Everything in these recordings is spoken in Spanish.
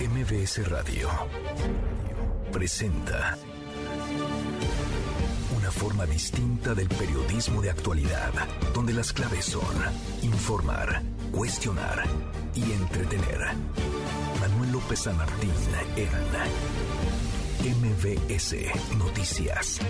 MBS Radio presenta una forma distinta del periodismo de actualidad, donde las claves son informar, cuestionar y entretener. Manuel López San Martín en MBS Noticias.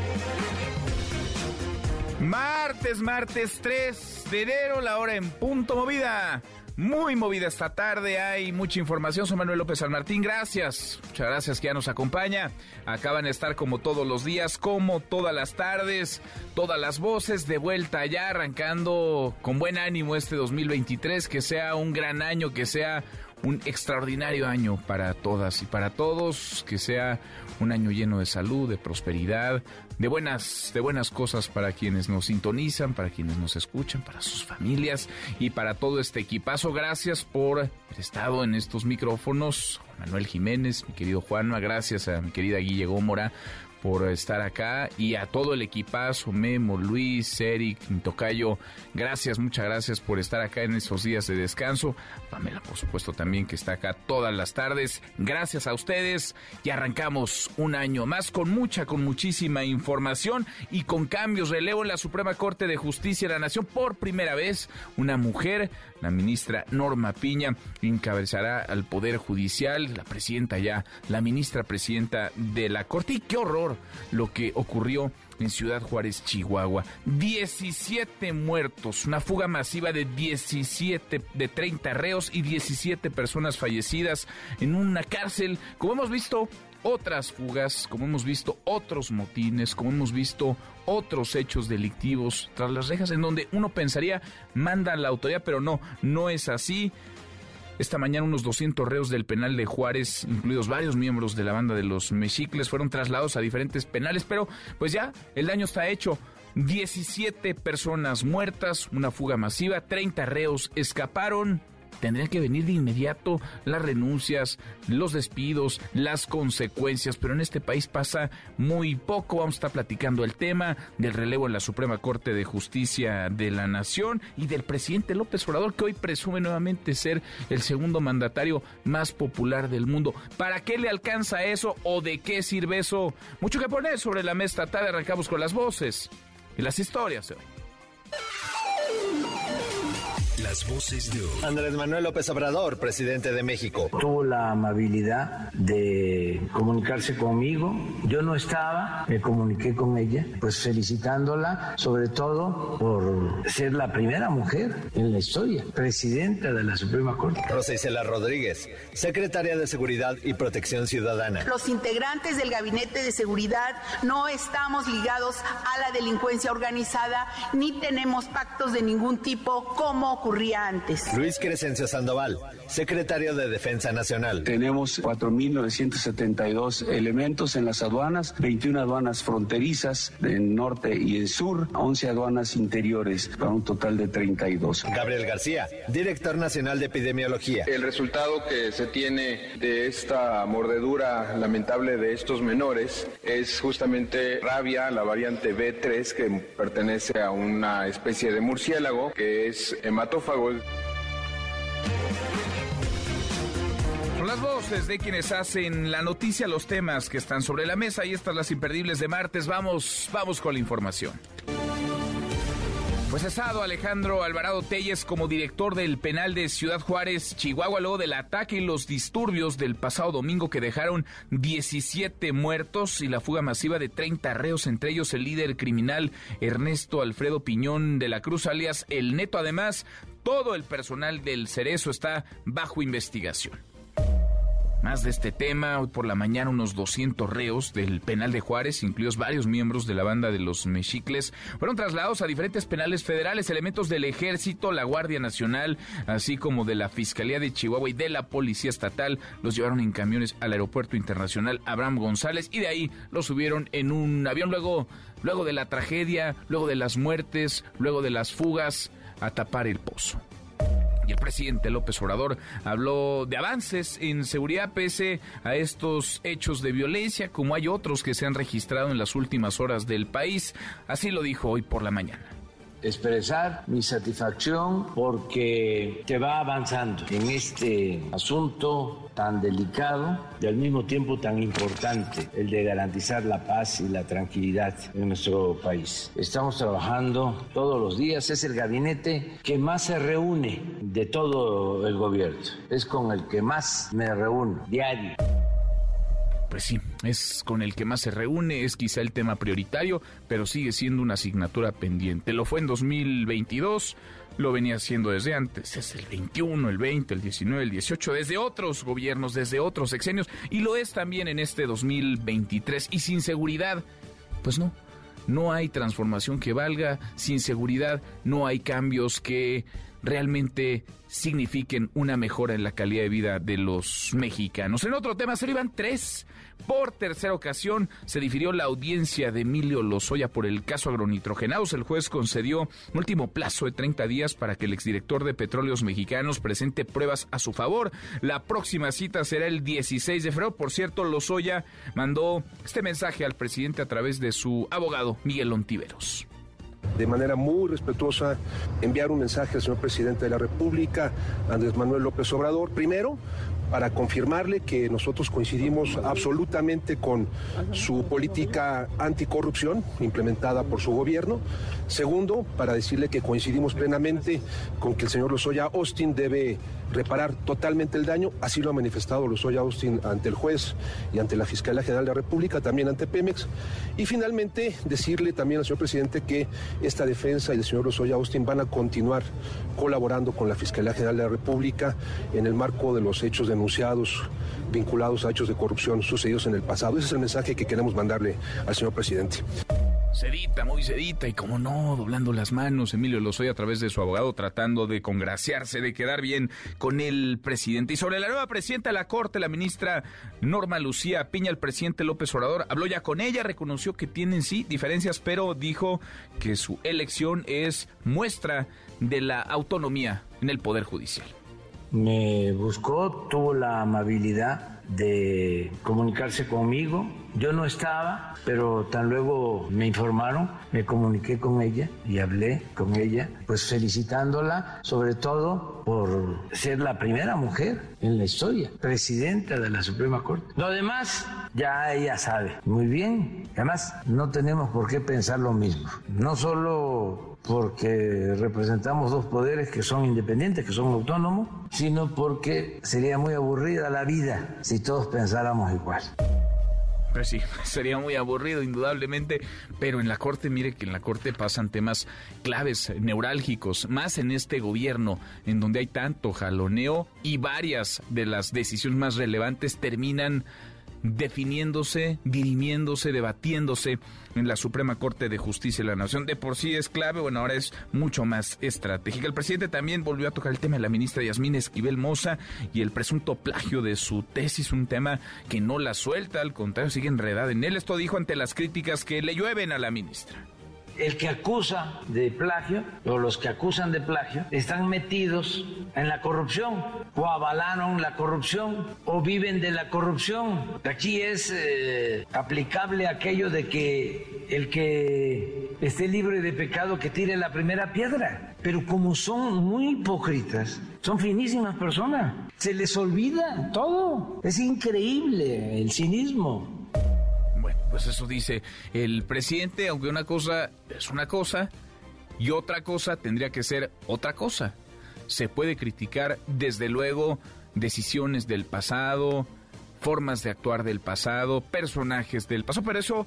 Martes, martes 3 de enero, la hora en punto movida. Muy movida esta tarde, hay mucha información. Soy Manuel López San Martín, gracias. Muchas gracias que ya nos acompaña. Acaban de estar como todos los días, como todas las tardes, todas las voces de vuelta ya, arrancando con buen ánimo este 2023, que sea un gran año, que sea un extraordinario año para todas y para todos, que sea un año lleno de salud, de prosperidad, de buenas, de buenas cosas para quienes nos sintonizan, para quienes nos escuchan, para sus familias y para todo este equipazo. Gracias por haber estado en estos micrófonos. Manuel Jiménez, mi querido Juanma, gracias a mi querida Guille Gómora por estar acá y a todo el equipazo, Memo, Luis, Eric, Tocayo, gracias, muchas gracias por estar acá en estos días de descanso. Pamela, por supuesto, también que está acá todas las tardes. Gracias a ustedes y arrancamos un año más con mucha, con muchísima información y con cambios. Relevo en la Suprema Corte de Justicia de la Nación por primera vez. Una mujer, la ministra Norma Piña, encabezará al Poder Judicial, la presidenta ya, la ministra presidenta de la Corte. Y qué horror lo que ocurrió en Ciudad Juárez, Chihuahua. 17 muertos, una fuga masiva de 17, de 30 reos y 17 personas fallecidas en una cárcel. Como hemos visto, otras fugas, como hemos visto otros motines, como hemos visto otros hechos delictivos tras las rejas en donde uno pensaría manda la autoridad, pero no, no es así. Esta mañana unos 200 reos del penal de Juárez, incluidos varios miembros de la banda de los Mexicles, fueron trasladados a diferentes penales, pero pues ya el daño está hecho. 17 personas muertas, una fuga masiva, 30 reos escaparon, tendrían que venir de inmediato las renuncias, los despidos, las consecuencias, pero en este país pasa muy poco. Vamos a estar platicando el tema del relevo en la Suprema Corte de Justicia de la Nación y del presidente López Obrador, que hoy presume nuevamente ser el segundo mandatario más popular del mundo. ¿Para qué le alcanza eso o de qué sirve eso? Mucho que poner sobre la mesa tarde. Arrancamos con las voces y las historias hoy. Las voces de hoy. Andrés Manuel López Obrador, presidente de México. Tuvo la amabilidad de comunicarse conmigo. Yo no estaba, me comuniqué con ella, pues felicitándola, sobre todo por ser la primera mujer en la historia, presidenta de la Suprema Corte. Rosa Isela Rodríguez, secretaria de Seguridad y Protección Ciudadana. Los integrantes del Gabinete de Seguridad no estamos ligados a la delincuencia organizada ni tenemos pactos de ningún tipo como ocurrió antes. Luis Crescencio Sandoval, secretario de Defensa Nacional. Tenemos 4.972 elementos en las aduanas, 21 aduanas fronterizas en norte y en sur, 11 aduanas interiores, para un total de 32. Gabriel García, director nacional de epidemiología. El resultado que se tiene de esta mordedura lamentable de estos menores es justamente rabia, la variante B3, que pertenece a una especie de murciélago que es hematófago son las voces de quienes hacen la noticia, los temas que están sobre la mesa y estas las imperdibles de martes. Vamos, vamos con la información. Fue cesado Alejandro Alvarado Telles como director del penal de Ciudad Juárez, Chihuahua, luego del ataque y los disturbios del pasado domingo que dejaron 17 muertos y la fuga masiva de 30 reos, entre ellos el líder criminal Ernesto Alfredo Piñón de la Cruz, alias El Neto. Además, todo el personal del Cerezo está bajo investigación. Más de este tema, hoy por la mañana unos 200 reos del penal de Juárez, incluidos varios miembros de la banda de los Mexicles, fueron trasladados a diferentes penales federales, elementos del Ejército, la Guardia Nacional, así como de la Fiscalía de Chihuahua y de la Policía Estatal, los llevaron en camiones al Aeropuerto Internacional Abraham González y de ahí los subieron en un avión luego, luego de la tragedia, luego de las muertes, luego de las fugas, a tapar el pozo. El presidente López Obrador habló de avances en seguridad pese a estos hechos de violencia, como hay otros que se han registrado en las últimas horas del país. Así lo dijo hoy por la mañana. Expresar mi satisfacción porque se va avanzando en este asunto tan delicado y al mismo tiempo tan importante, el de garantizar la paz y la tranquilidad en nuestro país. Estamos trabajando todos los días, es el gabinete que más se reúne de todo el gobierno, es con el que más me reúno diario. Pues sí, es con el que más se reúne, es quizá el tema prioritario, pero sigue siendo una asignatura pendiente. Lo fue en 2022, lo venía haciendo desde antes, es el 21, el 20, el 19, el 18, desde otros gobiernos, desde otros sexenios, y lo es también en este 2023. Y sin seguridad, pues no, no hay transformación que valga, sin seguridad no hay cambios que realmente signifiquen una mejora en la calidad de vida de los mexicanos. En otro tema, se iban tres. Por tercera ocasión se difirió la audiencia de Emilio Lozoya por el caso agronitrogenados. El juez concedió un último plazo de 30 días para que el exdirector de Petróleos Mexicanos presente pruebas a su favor. La próxima cita será el 16 de febrero. Por cierto, Lozoya mandó este mensaje al presidente a través de su abogado, Miguel Ontiveros de manera muy respetuosa enviar un mensaje al señor presidente de la República, Andrés Manuel López Obrador, primero para confirmarle que nosotros coincidimos absolutamente con su política anticorrupción implementada por su gobierno. Segundo, para decirle que coincidimos plenamente con que el señor Lozoya Austin debe reparar totalmente el daño. Así lo ha manifestado Lozoya Austin ante el juez y ante la Fiscalía General de la República, también ante Pemex. Y finalmente, decirle también al señor presidente que esta defensa y el señor Lozoya Austin van a continuar colaborando con la Fiscalía General de la República en el marco de los hechos denunciados vinculados a hechos de corrupción sucedidos en el pasado. Ese es el mensaje que queremos mandarle al señor presidente. Sedita, muy sedita, y como no, doblando las manos, Emilio Lozoya a través de su abogado tratando de congraciarse, de quedar bien con el presidente. Y sobre la nueva presidenta de la Corte, la ministra Norma Lucía Piña, el presidente López Obrador habló ya con ella, reconoció que tienen sí diferencias, pero dijo que su elección es muestra de la autonomía en el Poder Judicial. Me buscó, tuvo la amabilidad de comunicarse conmigo. Yo no estaba, pero tan luego me informaron, me comuniqué con ella y hablé con ella, pues felicitándola sobre todo por ser la primera mujer en la historia, presidenta de la Suprema Corte. Lo demás ya ella sabe muy bien. Además, no tenemos por qué pensar lo mismo. No solo porque representamos dos poderes que son independientes, que son autónomos, sino porque sería muy aburrida la vida si todos pensáramos igual. Pues sí, sería muy aburrido, indudablemente, pero en la Corte, mire que en la Corte pasan temas claves, neurálgicos, más en este gobierno, en donde hay tanto jaloneo y varias de las decisiones más relevantes terminan definiéndose, dirimiéndose, debatiéndose en la Suprema Corte de Justicia de la Nación. De por sí es clave, bueno, ahora es mucho más estratégica. El presidente también volvió a tocar el tema de la ministra Yasmín Esquivel Moza y el presunto plagio de su tesis, un tema que no la suelta, al contrario, sigue enredada en él. Esto dijo ante las críticas que le llueven a la ministra el que acusa de plagio o los que acusan de plagio están metidos en la corrupción o avalaron la corrupción o viven de la corrupción. Aquí es eh, aplicable aquello de que el que esté libre de pecado que tire la primera piedra. Pero como son muy hipócritas, son finísimas personas, se les olvida todo. Es increíble el cinismo. Pues eso dice el presidente, aunque una cosa es una cosa y otra cosa tendría que ser otra cosa. Se puede criticar desde luego decisiones del pasado, formas de actuar del pasado, personajes del pasado, pero eso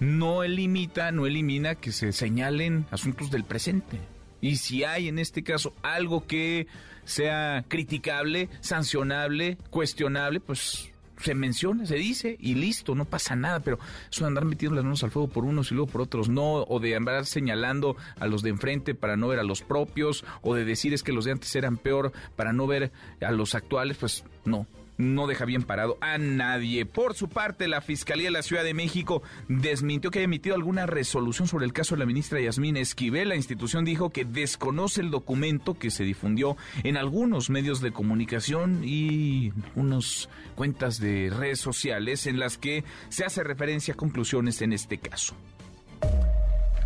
no limita, no elimina que se señalen asuntos del presente. Y si hay en este caso algo que sea criticable, sancionable, cuestionable, pues se menciona, se dice y listo, no pasa nada, pero eso de andar metiendo las manos al fuego por unos y luego por otros no, o de andar señalando a los de enfrente para no ver a los propios, o de decir es que los de antes eran peor para no ver a los actuales, pues no, no deja bien parado a nadie. Por su parte, la Fiscalía de la Ciudad de México desmintió que haya emitido alguna resolución sobre el caso de la ministra Yasmín Esquivel. La institución dijo que desconoce el documento que se difundió en algunos medios de comunicación y unas cuentas de redes sociales en las que se hace referencia a conclusiones en este caso.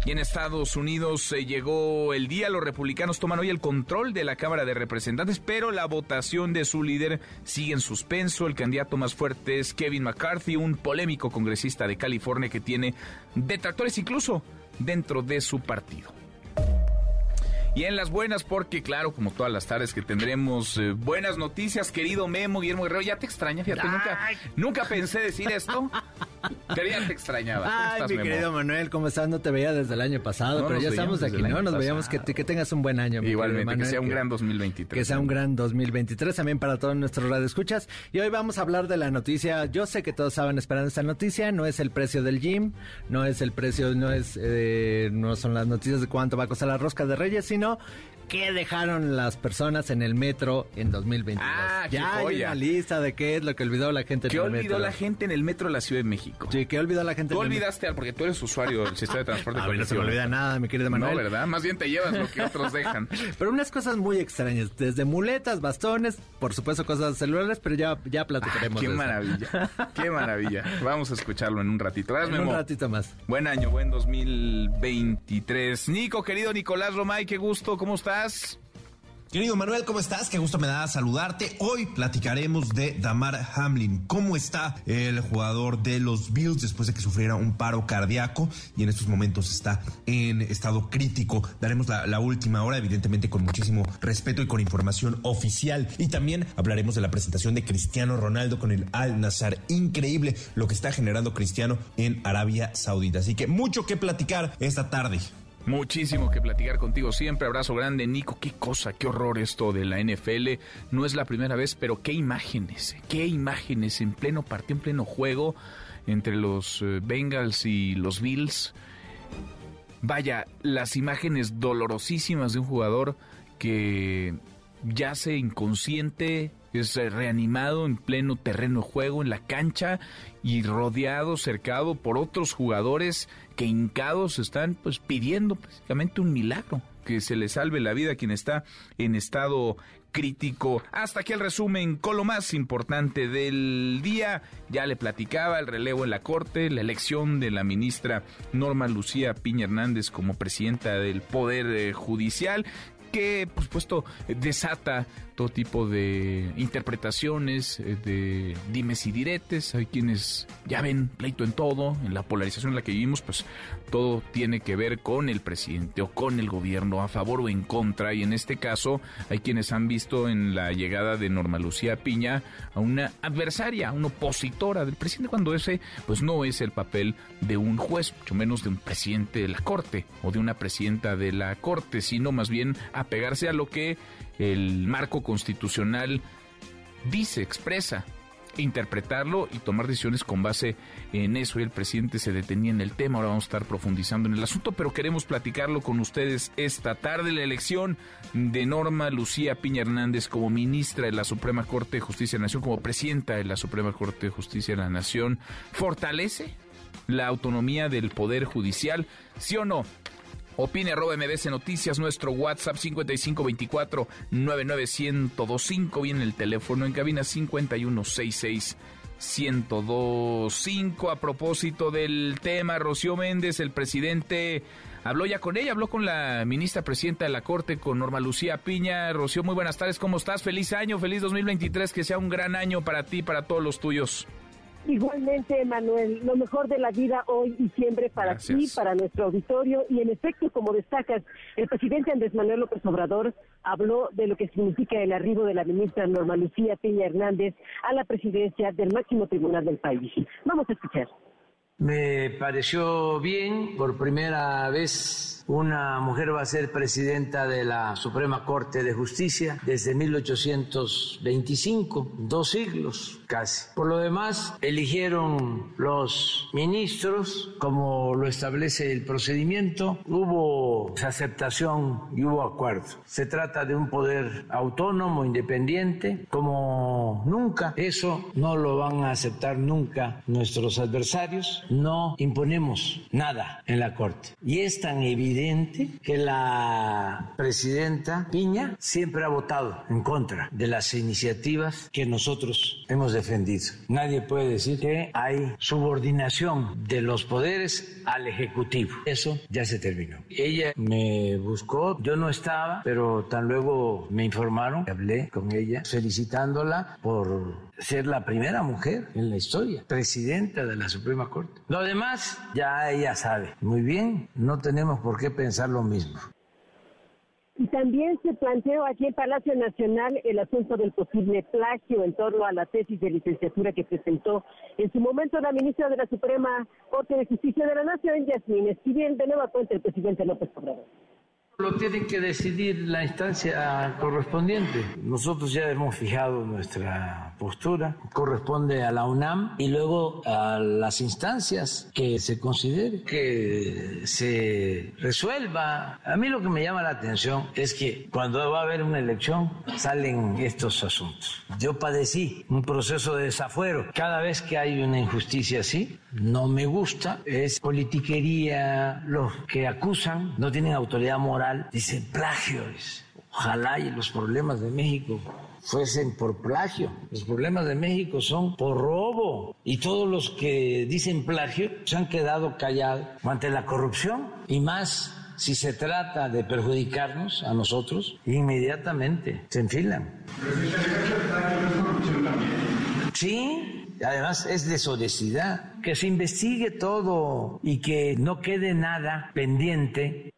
Y en Estados Unidos se llegó el día, los republicanos toman hoy el control de la Cámara de Representantes, pero la votación de su líder sigue en suspenso. El candidato más fuerte es Kevin McCarthy, un polémico congresista de California que tiene detractores incluso dentro de su partido. Y en las buenas, porque claro, como todas las tardes que tendremos eh, buenas noticias, querido Memo, Guillermo Guerrero, ya te extraña, fíjate, nunca, nunca pensé decir esto, pero ya te extrañaba. Ay, mi querido Manuel, ¿cómo estás? No te veía desde el año pasado, pero ya estamos aquí, ¿no? Nos veíamos que, que, tengas un buen año. Igualmente, que sea un gran 2023. Que sea un gran 2023 también para todos nuestros radioescuchas. Y hoy vamos a hablar de la noticia, yo sé que todos estaban esperando esta noticia, no es el precio del gym, no es el precio, no es, eh, no son las noticias de cuánto va a costar la rosca de Reyes, sino bueno qué dejaron las personas en el metro en 2022. Ah, ya hay una lista de qué es lo que olvidó la gente en el metro. ¿Qué olvidó la gente en el metro de la Ciudad de México? Sí, ¿qué olvidó la gente Tú olvidaste, porque tú eres usuario del sistema de transporte A mí no se me olvida nada, mi querido Manuel. No, ¿verdad? Más bien te llevas lo que otros dejan. pero unas cosas muy extrañas, desde muletas, bastones, por supuesto cosas celulares, pero ya, ya platicaremos ah, qué maravilla, qué maravilla. Vamos a escucharlo en un ratito. En un ratito más. Buen año, buen 2023. Nico, querido Nicolás Romay, qué gusto, ¿cómo estás? Querido Manuel, ¿cómo estás? Qué gusto me da saludarte. Hoy platicaremos de Damar Hamlin. ¿Cómo está el jugador de los Bills después de que sufriera un paro cardíaco y en estos momentos está en estado crítico? Daremos la, la última hora, evidentemente con muchísimo respeto y con información oficial. Y también hablaremos de la presentación de Cristiano Ronaldo con el Al Nazar. Increíble lo que está generando Cristiano en Arabia Saudita. Así que mucho que platicar esta tarde. Muchísimo que platicar contigo siempre. Abrazo grande, Nico. Qué cosa, qué horror esto de la NFL. No es la primera vez, pero qué imágenes, qué imágenes en pleno partido, en pleno juego entre los eh, Bengals y los Bills. Vaya, las imágenes dolorosísimas de un jugador que yace inconsciente, es reanimado en pleno terreno de juego, en la cancha y rodeado, cercado por otros jugadores que hincados están pues pidiendo prácticamente un milagro, que se le salve la vida a quien está en estado crítico. Hasta aquí el resumen con lo más importante del día. Ya le platicaba el relevo en la Corte, la elección de la ministra Norma Lucía Piña Hernández como presidenta del Poder eh, Judicial que, por supuesto, desata todo tipo de interpretaciones, eh, de dimes y diretes. Hay quienes ya ven pleito en todo, en la polarización en la que vivimos, pues todo tiene que ver con el presidente o con el gobierno, a favor o en contra. Y en este caso, hay quienes han visto en la llegada de Norma Lucía Piña a una adversaria, a una opositora del presidente, cuando ese, pues no es el papel de un juez, mucho menos de un presidente de la corte o de una presidenta de la corte, sino más bien apegarse a lo que el marco constitucional dice, expresa, interpretarlo y tomar decisiones con base en eso. Y el presidente se detenía en el tema, ahora vamos a estar profundizando en el asunto, pero queremos platicarlo con ustedes esta tarde. La elección de Norma Lucía Piña Hernández como ministra de la Suprema Corte de Justicia de la Nación, como presidenta de la Suprema Corte de Justicia de la Nación, fortalece la autonomía del Poder Judicial, ¿sí o no? Opine arroba MBC Noticias, nuestro WhatsApp 5524 99125, viene el teléfono en cabina 5166 1025. A propósito del tema, Rocío Méndez, el presidente, habló ya con ella, habló con la ministra presidenta de la Corte, con Norma Lucía Piña. Rocío, muy buenas tardes, ¿cómo estás? Feliz año, feliz 2023, que sea un gran año para ti, para todos los tuyos. Igualmente, Manuel, lo mejor de la vida hoy y siempre para ti, para nuestro auditorio. Y en efecto, como destacas, el presidente Andrés Manuel López Obrador habló de lo que significa el arribo de la ministra Norma Lucía Peña Hernández a la presidencia del máximo tribunal del país. Vamos a escuchar. Me pareció bien, por primera vez una mujer va a ser presidenta de la Suprema Corte de Justicia desde 1825, dos siglos Por lo demás, eligieron los ministros como lo establece el procedimiento. Hubo aceptación y hubo acuerdo. Se trata de un poder autónomo, independiente, como nunca. Eso no lo van a aceptar nunca nuestros adversarios no imponemos nada en la Corte. Y es tan evidente que la presidenta Piña siempre ha votado en contra de las iniciativas que nosotros hemos defendido. Nadie puede decir que hay subordinación de los poderes al Ejecutivo. Eso ya se terminó. Ella me buscó, yo no estaba, pero tan luego me informaron, hablé con ella felicitándola por ser la primera mujer en la historia, presidenta de la Suprema Corte. Lo demás ya ella sabe. Muy bien, no tenemos por qué pensar lo mismo. Y también se planteó aquí en Palacio Nacional el asunto del posible plagio en torno a la tesis de licenciatura que presentó en su momento la ministra de la Suprema Corte de Justicia de la Nación, Yasmín Esquivel, de nueva cuenta el presidente López Obrador. Lo tiene que decidir la instancia correspondiente. Nosotros ya hemos fijado nuestra postura. Corresponde a la UNAM y luego a las instancias que se considere que se resuelva. A mí lo que me llama la atención es que cuando va a haber una elección salen estos asuntos. Yo padecí un proceso de desafuero. Cada vez que hay una injusticia así, no me gusta. Es politiquería. Los que acusan no tienen autoridad moral dicen plagios. Ojalá y los problemas de México fuesen por plagio. Los problemas de México son por robo. Y todos los que dicen plagio se han quedado callados ante la corrupción. Y más si se trata de perjudicarnos a nosotros, inmediatamente se enfilan. Sí, además es deshonestidad. Que se investigue todo y que no quede nada pendiente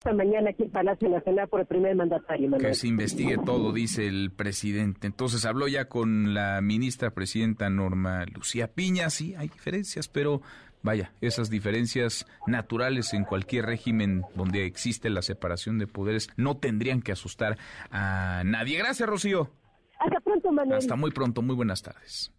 esta mañana aquí en Palacio Nacional por el primer mandatario. Que se investigue todo, dice el presidente. Entonces habló ya con la ministra presidenta Norma Lucía Piña. Sí, hay diferencias, pero vaya, esas diferencias naturales en cualquier régimen donde existe la separación de poderes no tendrían que asustar a nadie. Gracias, Rocío. Hasta pronto, Manuel. Hasta muy pronto. Muy buenas tardes.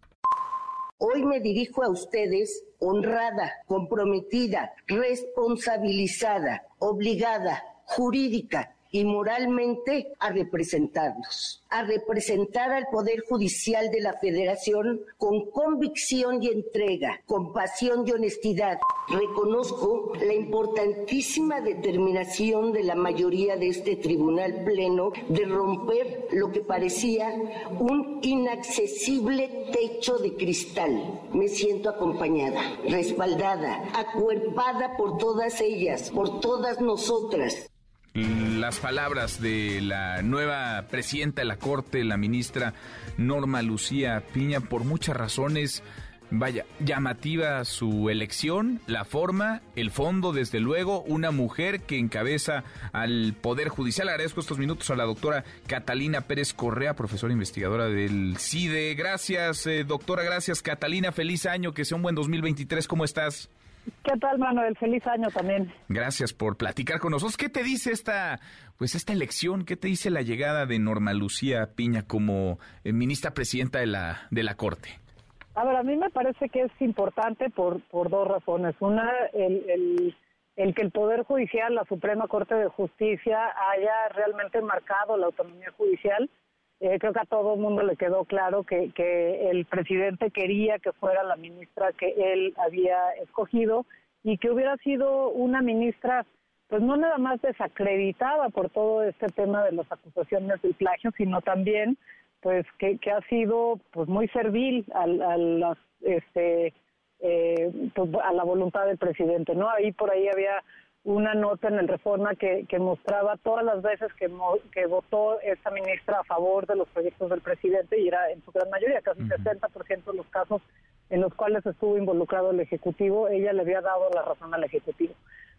Hoy me dirijo a ustedes honrada, comprometida, responsabilizada, obligada, jurídica y moralmente a representarlos, a representar al Poder Judicial de la Federación con convicción y entrega, con pasión y honestidad. Reconozco la importantísima determinación de la mayoría de este Tribunal Pleno de romper lo que parecía un inaccesible techo de cristal. Me siento acompañada, respaldada, acuerpada por todas ellas, por todas nosotras las palabras de la nueva presidenta de la Corte, la ministra Norma Lucía Piña, por muchas razones. Vaya, llamativa su elección, la forma, el fondo, desde luego, una mujer que encabeza al Poder Judicial. Agradezco estos minutos a la doctora Catalina Pérez Correa, profesora investigadora del CIDE. Gracias, eh, doctora, gracias, Catalina. Feliz año, que sea un buen 2023. ¿Cómo estás? ¿Qué tal, Manuel? Feliz año también. Gracias por platicar con nosotros. ¿Qué te dice esta, pues esta elección? ¿Qué te dice la llegada de Norma Lucía Piña como eh, ministra presidenta de la, de la Corte? A ver, a mí me parece que es importante por, por dos razones. Una, el, el, el que el Poder Judicial, la Suprema Corte de Justicia, haya realmente marcado la autonomía judicial eh, creo que a todo el mundo le quedó claro que, que el presidente quería que fuera la ministra que él había escogido y que hubiera sido una ministra pues no nada más desacreditada por todo este tema de las acusaciones del plagio, sino también pues que, que ha sido pues muy servil a, a las este eh, pues, a la voluntad del presidente, ¿no? Ahí por ahí había una nota en el Reforma que, que mostraba todas las veces que, que votó esta ministra a favor de los proyectos del presidente y era en su gran mayoría, casi uh 60% de los casos en los cuales estuvo involucrado el Ejecutivo, ella le había dado la razón al Ejecutivo.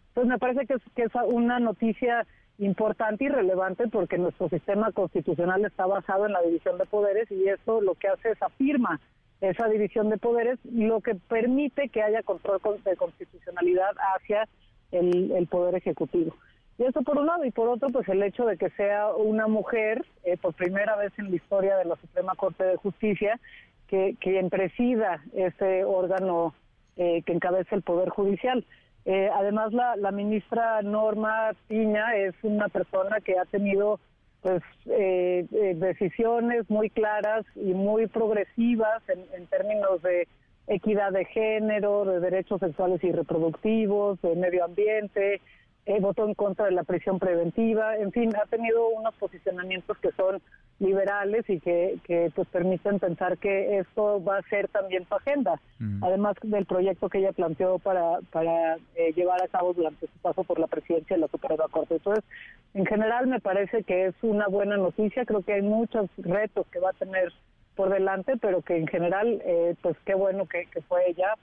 Entonces me parece que es, que es una noticia importante y relevante porque nuestro sistema constitucional está basado en la división de poderes y eso lo que hace es afirma esa división de poderes, lo que permite que haya control de constitucionalidad hacia el, Poder Ejecutivo. Y eso por un lado, y por otro, pues el hecho de que sea una mujer, eh, por primera vez en la historia de la Suprema Corte de Justicia, que quien presida ese órgano eh, que encabeza el Poder Judicial. Eh, además, la, la, ministra Norma Piña es una persona que ha tenido pues decisiones muy claras y muy progresivas en términos de equidad de género, de derechos sexuales y reproductivos, de medio ambiente, eh, votó en contra de la prisión preventiva, en fin, ha tenido unos posicionamientos que son liberales y que, que pues permiten pensar que esto va a ser también su agenda, además del proyecto que ella planteó para, para eh, llevar a cabo durante su paso por la presidencia de la Suprema Corte. Entonces, en general me parece que es una buena noticia, creo que hay muchos retos que va a tener por delante, pero que en general, eh, pues qué bueno que, que fue ella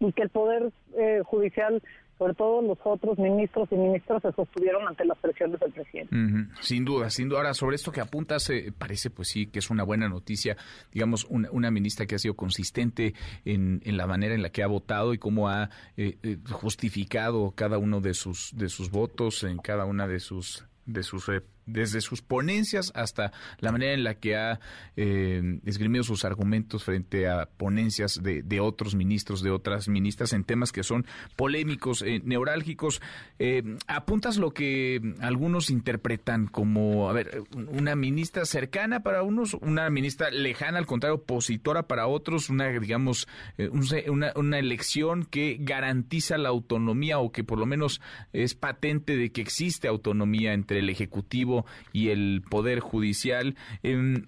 y que el Poder eh, Judicial sobre todo los otros ministros y ministras se sostuvieron ante las presiones del presidente. Sin duda, sin duda. Ahora, sobre esto que apuntas, eh, parece pues sí que es una buena noticia, digamos, una, ministra que ha sido consistente en, en, la manera en la que ha votado y cómo ha eh, eh, justificado cada uno de sus, de sus votos en cada una de sus de sus desde sus ponencias hasta la manera en la que ha eh, esgrimido sus argumentos frente a ponencias de, de, otros ministros, de otras ministras en temas que son polémicos, eh, neurálgicos. Eh, apuntas lo que algunos interpretan como, a ver, una ministra cercana para unos, una ministra lejana, al contrario, opositora para otros, una, digamos, una, una elección que garantiza la autonomía o que por lo menos es patente de que existe autonomía entre el Ejecutivo y el Poder Judicial. Em,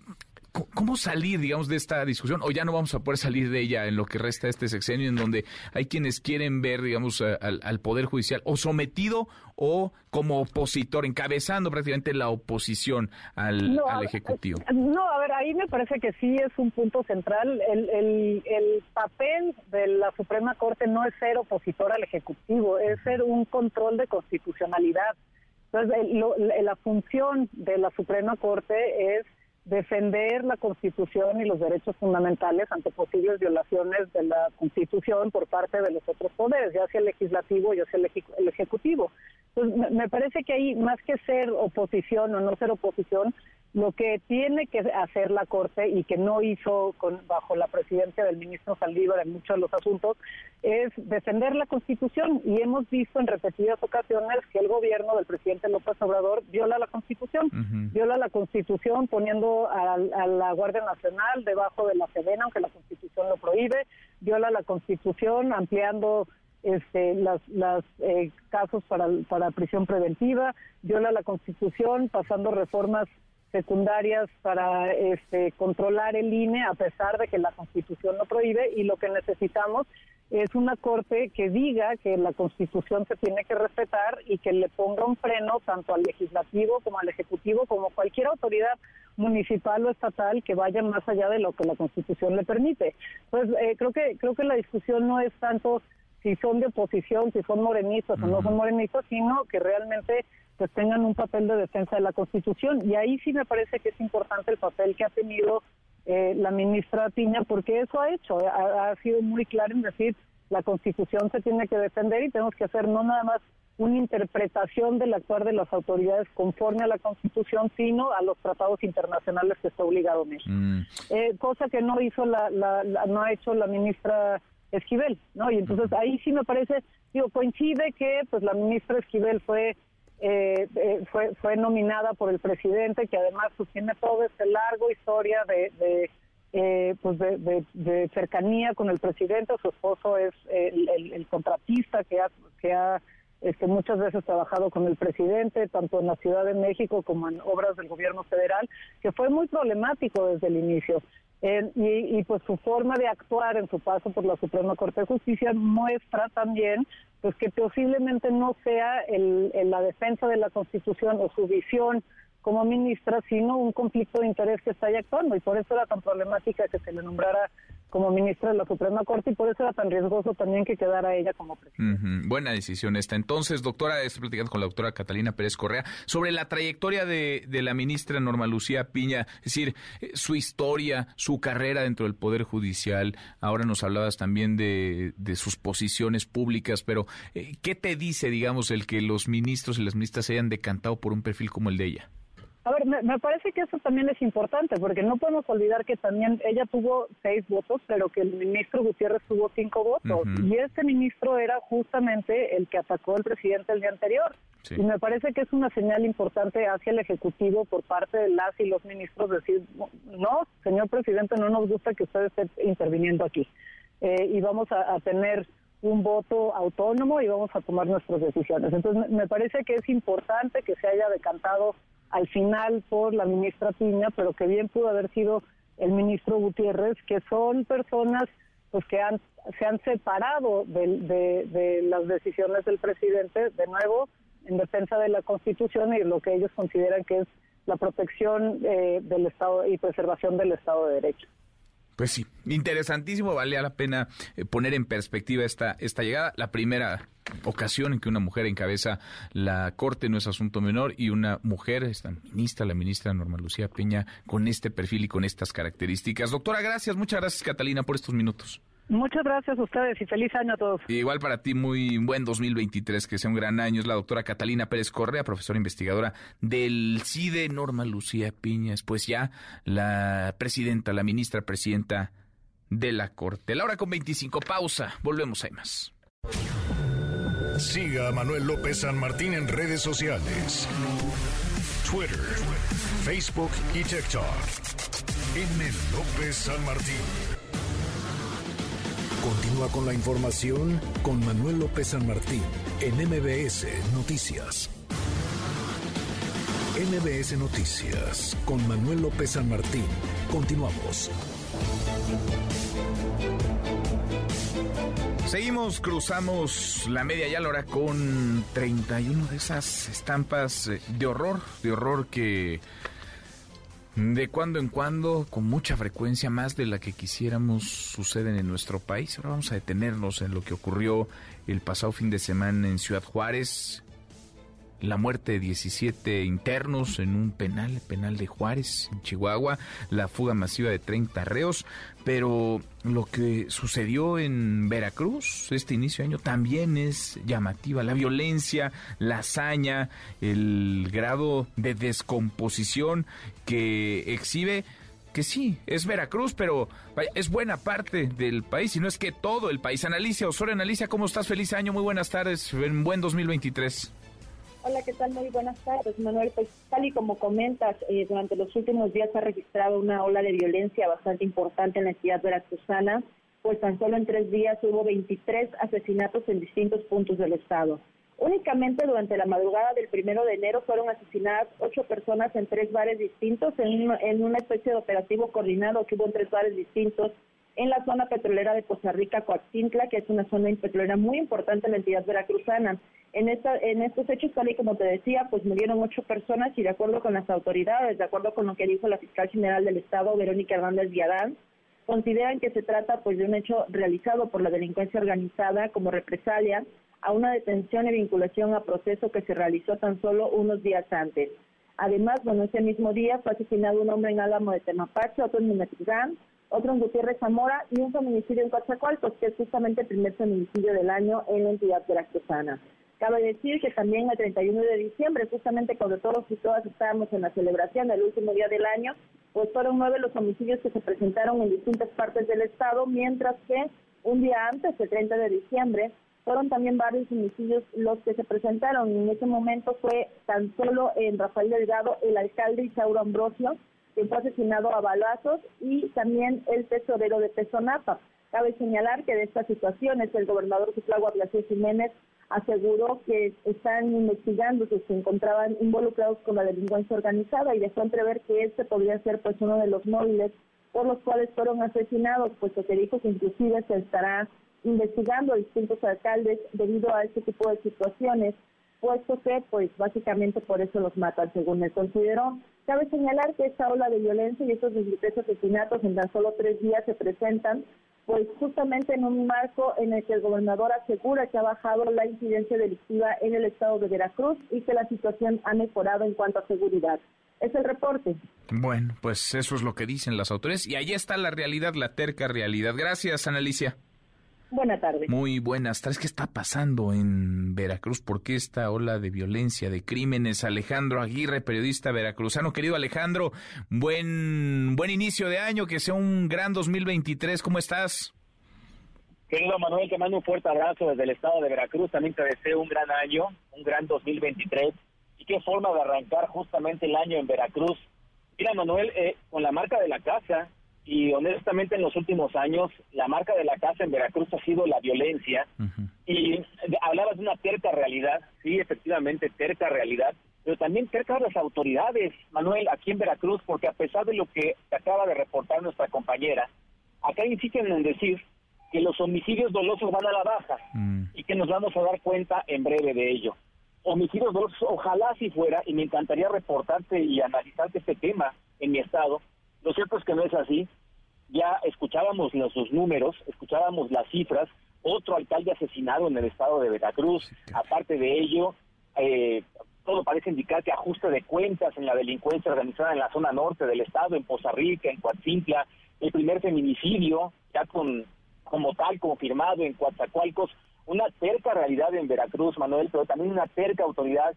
¿Cómo salir, digamos, de esta discusión? O ya no vamos a poder salir de ella en lo que resta de este sexenio, en donde hay quienes quieren ver, digamos, al, Poder Judicial o sometido o como opositor, encabezando prácticamente la oposición al, Ejecutivo. No, a ver, ahí me parece que sí es un punto central. El, el, el papel de la Suprema Corte no es ser opositor al Ejecutivo, es ser un control de constitucionalidad. Entonces, la función de la Suprema Corte es defender la Constitución y los derechos fundamentales ante posibles violaciones de la Constitución por parte de los otros poderes, ya sea el legislativo, ya sea el, ejecutivo. Entonces, me parece que ahí, más que ser oposición o no ser oposición, lo que tiene que hacer la Corte y que no hizo con, bajo la presidencia del ministro Saldívar en muchos de los asuntos es defender la Constitución. Y hemos visto en repetidas ocasiones que el gobierno del presidente López Obrador viola la Constitución, viola la Constitución poniendo a, la Guardia Nacional debajo de la Sedena, aunque la Constitución lo prohíbe, viola la Constitución ampliando este, las, las eh, casos para, para prisión preventiva, viola la Constitución pasando reformas secundarias para este, controlar el INE a pesar de que la Constitución lo prohíbe y lo que necesitamos es una corte que diga que la Constitución se tiene que respetar y que le ponga un freno tanto al legislativo como al ejecutivo como cualquier autoridad municipal o estatal que vaya más allá de lo que la Constitución le permite. Pues eh, creo que creo que la discusión no es tanto si son de oposición, si son morenistas o no son morenistas, sino que realmente pues tengan un papel de defensa de la Constitución. Y ahí sí me parece que es importante el papel que ha tenido eh, la ministra Piña, porque eso ha hecho, ha, sido muy claro en decir la Constitución se tiene que defender y tenemos que hacer no nada más una interpretación del actuar de las autoridades conforme a la Constitución, sino a los tratados internacionales que está obligado México. Mm. Eh, cosa que no hizo la, la, no ha hecho la ministra Esquivel, ¿no? Y entonces ahí sí me parece, digo, coincide que pues la ministra Esquivel fue eh, eh, fue, fue nominada por el presidente, que además pues, tiene todo este largo historia de, de eh, pues de, cercanía con el presidente. Su esposo es el, contratista que ha, que ha este, muchas veces trabajado con el presidente, tanto en la Ciudad de México como en obras del gobierno federal, que fue muy problemático desde el inicio. Y, y, pues su forma de actuar en su paso por la Suprema Corte de Justicia muestra también pues que posiblemente no sea el, la defensa de la Constitución o su visión como ministra, sino un conflicto de interés que está ahí actuando. Y por eso era tan problemática que se le nombrara como ministra de la Suprema Corte y por eso era tan riesgoso también que quedara ella como presidenta. Buena decisión esta. Entonces, doctora, estoy platicando con la doctora Catalina Pérez Correa sobre la trayectoria de, la ministra Norma Lucía Piña, es decir, eh, su historia, su carrera dentro del Poder Judicial. Ahora nos hablabas también de, de sus posiciones públicas, pero eh, ¿qué te dice, digamos, el que los ministros y las ministras se hayan decantado por un perfil como el de ella? A ver, me, parece que eso también es importante, porque no podemos olvidar que también ella tuvo seis votos, pero que el ministro Gutiérrez tuvo cinco votos. Y este ministro era justamente el que atacó al presidente el día anterior. Y me parece que es una señal importante hacia el Ejecutivo por parte de las y los ministros decir, no, señor presidente, no nos gusta que usted esté interviniendo aquí. eh, y vamos a, tener un voto autónomo y vamos a tomar nuestras decisiones. Entonces, me parece que es importante que se haya decantado al final por la ministra Piña, pero que bien pudo haber sido el ministro Gutiérrez, que son personas pues que han, se han separado de, las decisiones del presidente, de nuevo, en defensa de la Constitución y lo que ellos consideran que es la protección eh, del Estado y preservación del Estado de Derecho. Pues sí, interesantísimo, valía la pena eh, poner en perspectiva esta, esta llegada. La primera ocasión en que una mujer encabeza la Corte no es asunto menor y una mujer, esta ministra, la ministra Norma Lucía Peña, con este perfil y con estas características. Doctora, gracias, muchas gracias Catalina por estos minutos. Muchas gracias a ustedes y feliz año a todos. Igual para ti, muy buen 2023, que sea un gran año. Es la doctora Catalina Pérez Correa, profesora investigadora del CIDE, Norma Lucía Piñas, pues ya la presidenta, la ministra presidenta de la Corte. La hora con 25, pausa, volvemos, hay más. Siga a Manuel López San Martín en redes sociales. Twitter, Facebook y TikTok. M. López San Martín. Continúa con la información con Manuel López San Martín en MBS Noticias. MBS Noticias con Manuel López San Martín. Continuamos. Seguimos, cruzamos la media ya hora con 31 de esas estampas eh, de horror, de horror que de cuando en cuando, con mucha frecuencia, más de la que quisiéramos, suceden en nuestro país. Ahora vamos a detenernos en lo que ocurrió el pasado fin de semana en Ciudad Juárez, la muerte de 17 internos en un penal, penal de Juárez, en Chihuahua, la fuga masiva de 30 reos, pero lo que sucedió en Veracruz este inicio de año también es llamativa, la violencia, la hazaña, el grado de descomposición que exhibe que sí, es Veracruz, pero es buena parte del país, y no es que todo el país. Analicia, Osorio Analicia, ¿cómo estás? Feliz año, muy buenas tardes, en buen 2023. Hola, ¿qué tal? Muy buenas tardes, Manuel. Pues tal y como comentas, eh, durante los últimos días ha registrado una ola de violencia bastante importante en la ciudad veracruzana, pues tan solo en tres días hubo 23 asesinatos en distintos puntos del estado. Únicamente durante la madrugada del primero de enero fueron asesinadas ocho personas en tres bares distintos en en una especie de operativo coordinado que hubo en tres bares distintos en la zona petrolera de Costa Rica, Coaxintla, que es una zona petrolera muy importante en la entidad veracruzana. En, esta, en estos hechos, tal y como te decía, pues murieron ocho personas y de acuerdo con las autoridades, de acuerdo con lo que dijo la fiscal general del Estado, Verónica Hernández Viadán, consideran que se trata pues de un hecho realizado por la delincuencia organizada como represalia a una detención y vinculación a proceso que se realizó tan solo unos días antes. Además, bueno, ese mismo día fue asesinado un hombre en Álamo de Temapache, otro en Minatitlán, otro en Gutiérrez Zamora y un feminicidio en Coatzacoalcos, que es justamente el primer feminicidio del año en la entidad veracruzana. Cabe decir que también el 31 de diciembre, justamente cuando todos y todas estábamos en la celebración del último día del año, pues fueron nueve los homicidios que se presentaron en distintas partes del estado, mientras que un día antes, el 30 de diciembre, fueron también varios homicidios los que se presentaron. En ese momento fue tan solo en Rafael Delgado el alcalde Isauro Ambrosio, que fue asesinado a balazos, y también el tesorero de Pesonapa. Cabe señalar que de estas situaciones el gobernador Cutlagua Blasio Jiménez aseguró que están investigando si se encontraban involucrados con la delincuencia organizada y dejó entrever que este podría ser pues uno de los móviles por los cuales fueron asesinados, puesto que dijo que inclusive se estará investigando a distintos alcaldes debido a este tipo de situaciones, puesto que pues básicamente por eso los matan, según él consideró. Cabe señalar que esta ola de violencia y estos 23 asesinatos en tan solo tres días se presentan pues justamente en un marco en el que el gobernador asegura que ha bajado la incidencia delictiva en el estado de Veracruz y que la situación ha mejorado en cuanto a seguridad. Es el reporte. Bueno, pues eso es lo que dicen las autoridades y ahí está la realidad, la terca realidad. Gracias, Analicia. Buenas tardes. Muy buenas tardes. ¿Qué está pasando en Veracruz? ¿Por qué esta ola de violencia, de crímenes? Alejandro Aguirre, periodista veracruzano. Querido Alejandro, buen, buen inicio de año, que sea un gran 2023. ¿Cómo estás? Querido Manuel, te mando un fuerte abrazo desde el estado de Veracruz. También te deseo un gran año, un gran 2023. Y qué forma de arrancar justamente el año en Veracruz. Mira, Manuel, eh, con la marca de la casa, y honestamente en los últimos años la marca de la casa en Veracruz ha sido la violencia y hablabas de una terca realidad, sí, efectivamente terca realidad, pero también cerca de las autoridades, Manuel, aquí en Veracruz, porque a pesar de lo que acaba de reportar nuestra compañera, acá insisten en decir que los homicidios dolosos van a la baja mm. y que nos vamos a dar cuenta en breve de ello. Homicidios dolosos, ojalá si fuera, y me encantaría reportarte y analizarte este tema en mi estado. Lo cierto es que no es así. Ya escuchábamos los, números, escuchábamos las cifras, otro alcalde asesinado en el estado de Veracruz, aparte de ello, eh, todo parece indicar que ajuste de cuentas en la delincuencia organizada en la zona norte del estado, en Poza Rica, en Coatzimpla, el primer feminicidio, ya con como tal confirmado en Coatzacoalcos, una terca realidad en Veracruz, Manuel, pero también una terca autoridad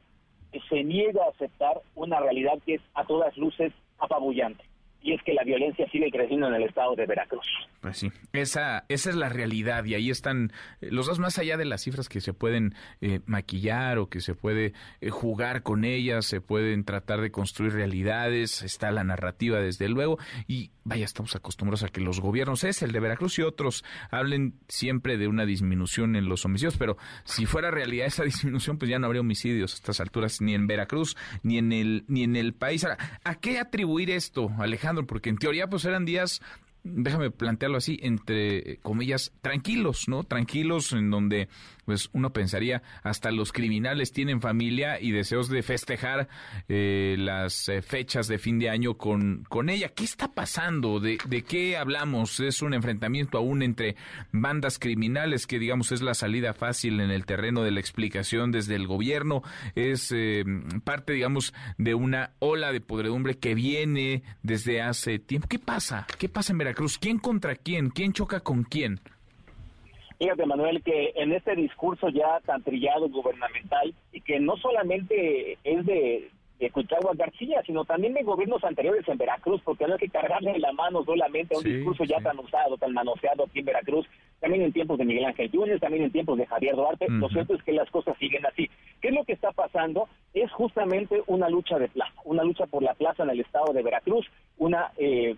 que se niega a aceptar una realidad que es a todas luces apabullante y es que la violencia sigue creciendo en el estado de Veracruz. Pues sí, esa, esa es la realidad y ahí están eh, los dos más allá de las cifras que se pueden eh, maquillar o que se puede eh, jugar con ellas, se pueden tratar de construir realidades, está la narrativa desde luego y vaya, estamos acostumbrados a que los gobiernos, es el de Veracruz y otros, hablen siempre de una disminución en los homicidios, pero si fuera realidad esa disminución, pues ya no habría homicidios a estas alturas ni en Veracruz ni en el, ni en el país. ¿A qué atribuir esto, Alejandro? Porque en teoría pues eran días déjame plantearlo así, entre comillas, tranquilos, ¿no? Tranquilos en donde pues uno pensaría hasta los criminales tienen familia y deseos de festejar eh, las eh, fechas de fin de año con, con ella. ¿Qué está pasando? ¿De, ¿De qué hablamos? ¿Es un enfrentamiento aún entre bandas criminales que digamos es la salida fácil en el terreno de la explicación desde el gobierno? ¿Es eh, parte digamos de una ola de podredumbre que viene desde hace tiempo? ¿Qué pasa? ¿Qué pasa en Veracruz? ¿Quién contra quién? ¿Quién choca con quién? Fíjate, Manuel, que en este discurso ya tan trillado gubernamental, y que no solamente es de, de García, sino también de gobiernos anteriores en Veracruz, porque no hay que cargarle la mano solamente a un discurso ya tan usado, tan manoseado aquí en Veracruz, también en tiempos de Miguel Ángel Yunes, también en tiempos de Javier Duarte. Lo cierto es que las cosas siguen así. ¿Qué es lo que está pasando? Es justamente una lucha de plaza, una lucha por la plaza en el estado de Veracruz, una eh,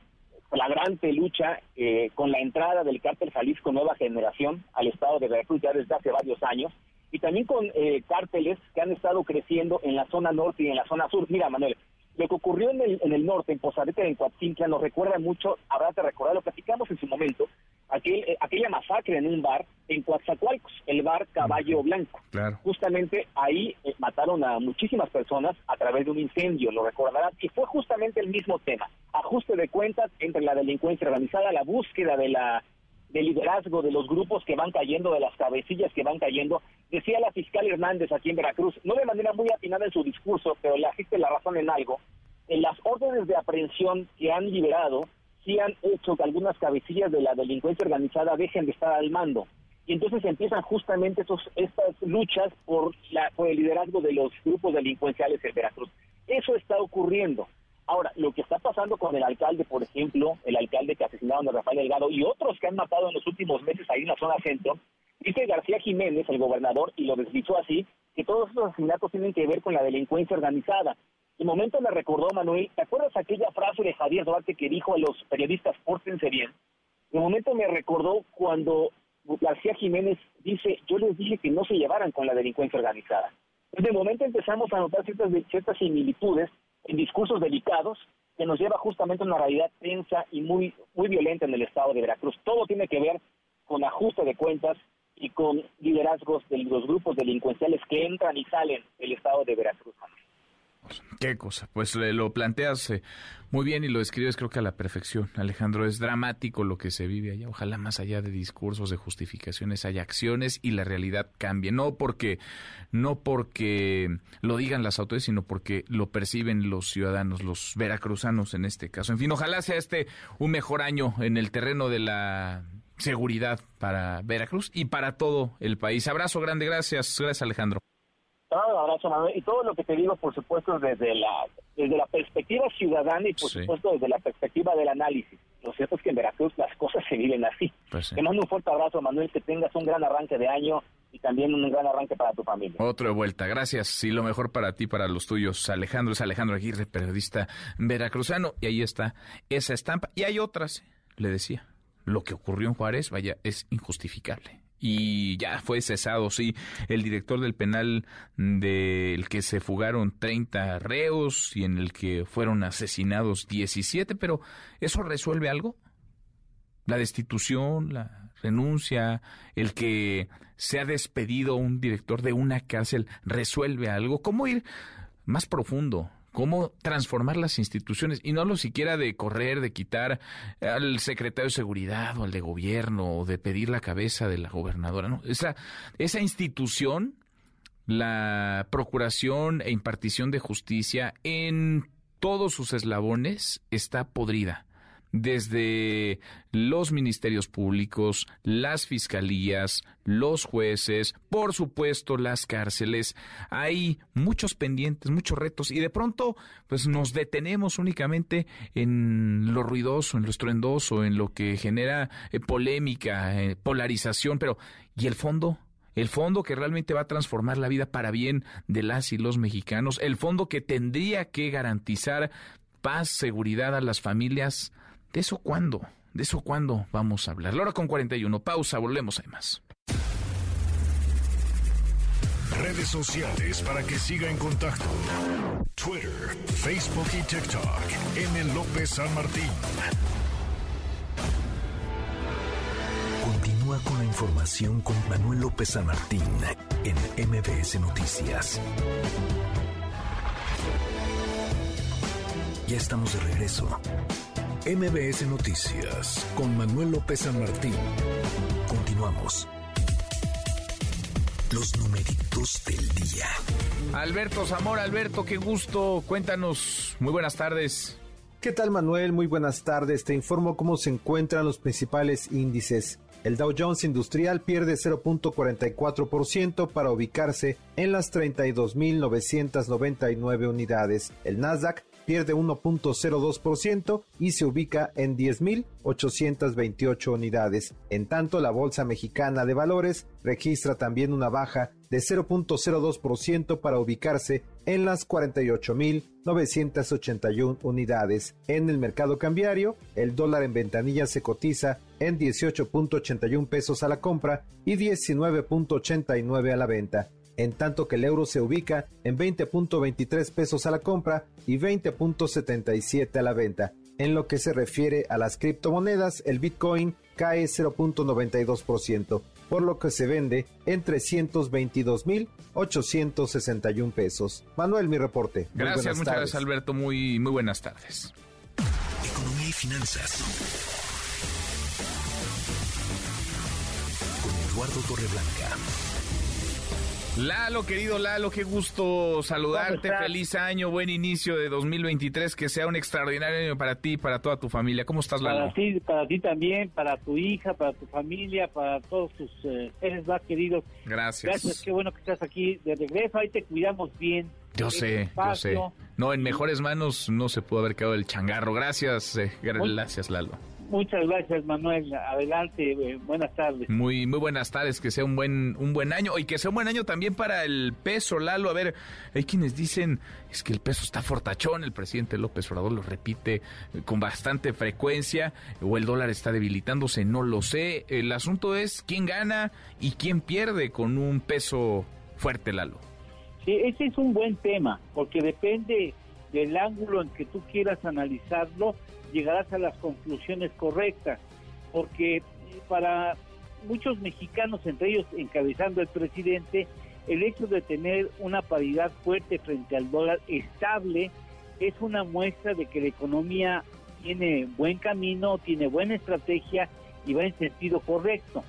flagrante lucha eh, con la entrada del cártel Jalisco Nueva Generación al estado de Veracruz ya desde hace varios años y también con eh, cárteles que han estado creciendo en la zona norte y en la zona sur. Mira, Manuel, lo que ocurrió en el, en el norte, en Rica, en Coatzincla, nos recuerda mucho, habrá que recordar, lo platicamos en su momento, aquel, eh, aquella masacre en un bar en Coatzacoalcos, el bar Caballo Blanco. Justamente ahí eh, mataron a muchísimas personas a través de un incendio, lo recordarás, y fue justamente el mismo tema, ajuste de cuentas entre la delincuencia organizada, la búsqueda de la de liderazgo de los grupos que van cayendo, de las cabecillas que van cayendo. Decía la fiscal Hernández aquí en Veracruz, no de manera muy atinada en su discurso, pero le asiste la razón en algo, en las órdenes de aprehensión que han liberado, sí han hecho que algunas cabecillas de la delincuencia organizada dejen de estar al mando. Y entonces empiezan justamente estos, estas luchas por, la, por el liderazgo de los grupos delincuenciales en Veracruz. Eso está ocurriendo. Ahora, lo que está pasando con el alcalde, por ejemplo, el alcalde que asesinaron a Rafael Delgado y otros que han matado en los últimos meses ahí en la zona centro, dice García Jiménez, el gobernador, y lo deslizó así, que todos esos asesinatos tienen que ver con la delincuencia organizada. De momento me recordó, Manuel, ¿te acuerdas aquella frase de Javier Duarte que dijo a los periodistas, pórtense bien? De momento me recordó cuando García Jiménez dice, yo les dije que no se llevaran con la delincuencia organizada. De momento empezamos a notar ciertas, ciertas similitudes en discursos delicados que nos lleva justamente a una realidad tensa y muy, muy violenta en el estado de Veracruz. Todo tiene que ver con ajuste de cuentas y con liderazgos de los grupos delincuenciales que entran y salen del estado de Veracruz. Qué cosa, pues lo planteas eh, muy bien y lo describes creo que a la perfección, Alejandro. Es dramático lo que se vive allá. Ojalá más allá de discursos, de justificaciones, haya acciones y la realidad cambie. No porque, no porque lo digan las autoridades, sino porque lo perciben los ciudadanos, los veracruzanos en este caso. En fin, ojalá sea este un mejor año en el terreno de la seguridad para Veracruz y para todo el país. Abrazo grande, gracias, gracias Alejandro. Abrazo, Manuel. Y todo lo que te digo, por supuesto, desde la, desde la perspectiva ciudadana y, por supuesto, desde la perspectiva del análisis. Lo cierto es que en Veracruz las cosas se viven así. Pues Te mando un fuerte abrazo, Manuel, que tengas un gran arranque de año y también un gran arranque para tu familia. Otro de vuelta, gracias. Y lo mejor para ti, para los tuyos. Alejandro es Alejandro Aguirre, periodista veracruzano. Y ahí está esa estampa. Y hay otras. le decía, lo que ocurrió en Juárez, vaya, es injustificable y ya fue cesado, sí, el director del penal del que se fugaron 30 reos y en el que fueron asesinados 17, pero ¿eso resuelve algo? La destitución, la renuncia, el que se ha despedido un director de una cárcel, ¿resuelve algo? ¿Cómo ir más profundo? Cómo transformar las instituciones y no lo siquiera de correr, de quitar al secretario de seguridad o al de gobierno o de pedir la cabeza de la gobernadora. Esa, esa institución, la procuración e impartición de justicia en todos sus eslabones está podrida desde los ministerios públicos, las fiscalías, los jueces, por supuesto las cárceles. Hay muchos pendientes, muchos retos y de pronto pues nos detenemos únicamente en lo ruidoso, en lo estruendoso, en lo que genera eh, polémica, eh, polarización, pero ¿y el fondo? el fondo que realmente va a transformar la vida para bien de las y los mexicanos, el fondo que tendría que garantizar paz, seguridad a las familias, ¿De eso cuándo? ¿De eso cuándo vamos a hablar? La hora con 41. Pausa, volvemos, hay más. Redes sociales para que siga en contacto: Twitter, Facebook y TikTok. M. López San Martín. Continúa con la información con Manuel López San Martín en MBS Noticias. Ya estamos de regreso. MBS Noticias con Manuel López San Martín. Continuamos. Los numeritos del día. Alberto Zamora, Alberto, qué gusto. Cuéntanos. Muy buenas tardes. ¿Qué tal Manuel? Muy buenas tardes. Te informo cómo se encuentran los principales índices. El Dow Jones Industrial pierde 0.44% para ubicarse en las 32.999 unidades. El Nasdaq pierde 1.02% y se ubica en 10.828 unidades. En tanto, la Bolsa Mexicana de Valores registra también una baja de 0.02% para ubicarse en las 48.981 unidades. En el mercado cambiario, el dólar en ventanilla se cotiza en 18.81 pesos a la compra y 19.89 a la venta en tanto que el euro se ubica en 20.23 pesos a la compra y 20.77 a la venta. En lo que se refiere a las criptomonedas, el Bitcoin cae 0.92%, por lo que se vende en 322.861 pesos. Manuel, mi reporte. Gracias, muchas gracias Alberto, muy, muy buenas tardes. Economía y finanzas. Con Eduardo Torreblanca. Lalo, querido Lalo, qué gusto saludarte. Feliz año, buen inicio de 2023. Que sea un extraordinario año para ti y para toda tu familia. ¿Cómo estás, Lalo? Para ti, para ti también, para tu hija, para tu familia, para todos tus eh, seres más queridos. Gracias. Gracias, qué bueno que estás aquí de regreso. Ahí te cuidamos bien. Yo sé, yo sé. No, en mejores manos no se pudo haber quedado el changarro. Gracias, eh, gracias, Lalo. Muchas gracias, Manuel. Adelante, eh, buenas tardes. Muy muy buenas tardes, que sea un buen un buen año y que sea un buen año también para el peso, Lalo. A ver, hay quienes dicen es que el peso está fortachón, el presidente López Obrador lo repite con bastante frecuencia o el dólar está debilitándose, no lo sé. El asunto es quién gana y quién pierde con un peso fuerte, Lalo. Sí, ese es un buen tema, porque depende del ángulo en que tú quieras analizarlo llegarás a las conclusiones correctas, porque para muchos mexicanos, entre ellos encabezando el presidente, el hecho de tener una paridad fuerte frente al dólar estable es una muestra de que la economía tiene buen camino, tiene buena estrategia y va en sentido correcto.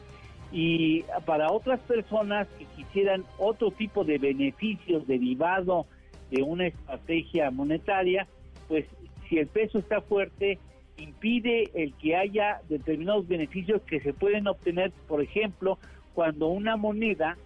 Y para otras personas que quisieran otro tipo de beneficios derivado de una estrategia monetaria, pues si el peso está fuerte, impide el que haya determinados beneficios que se pueden obtener, por ejemplo, cuando una moneda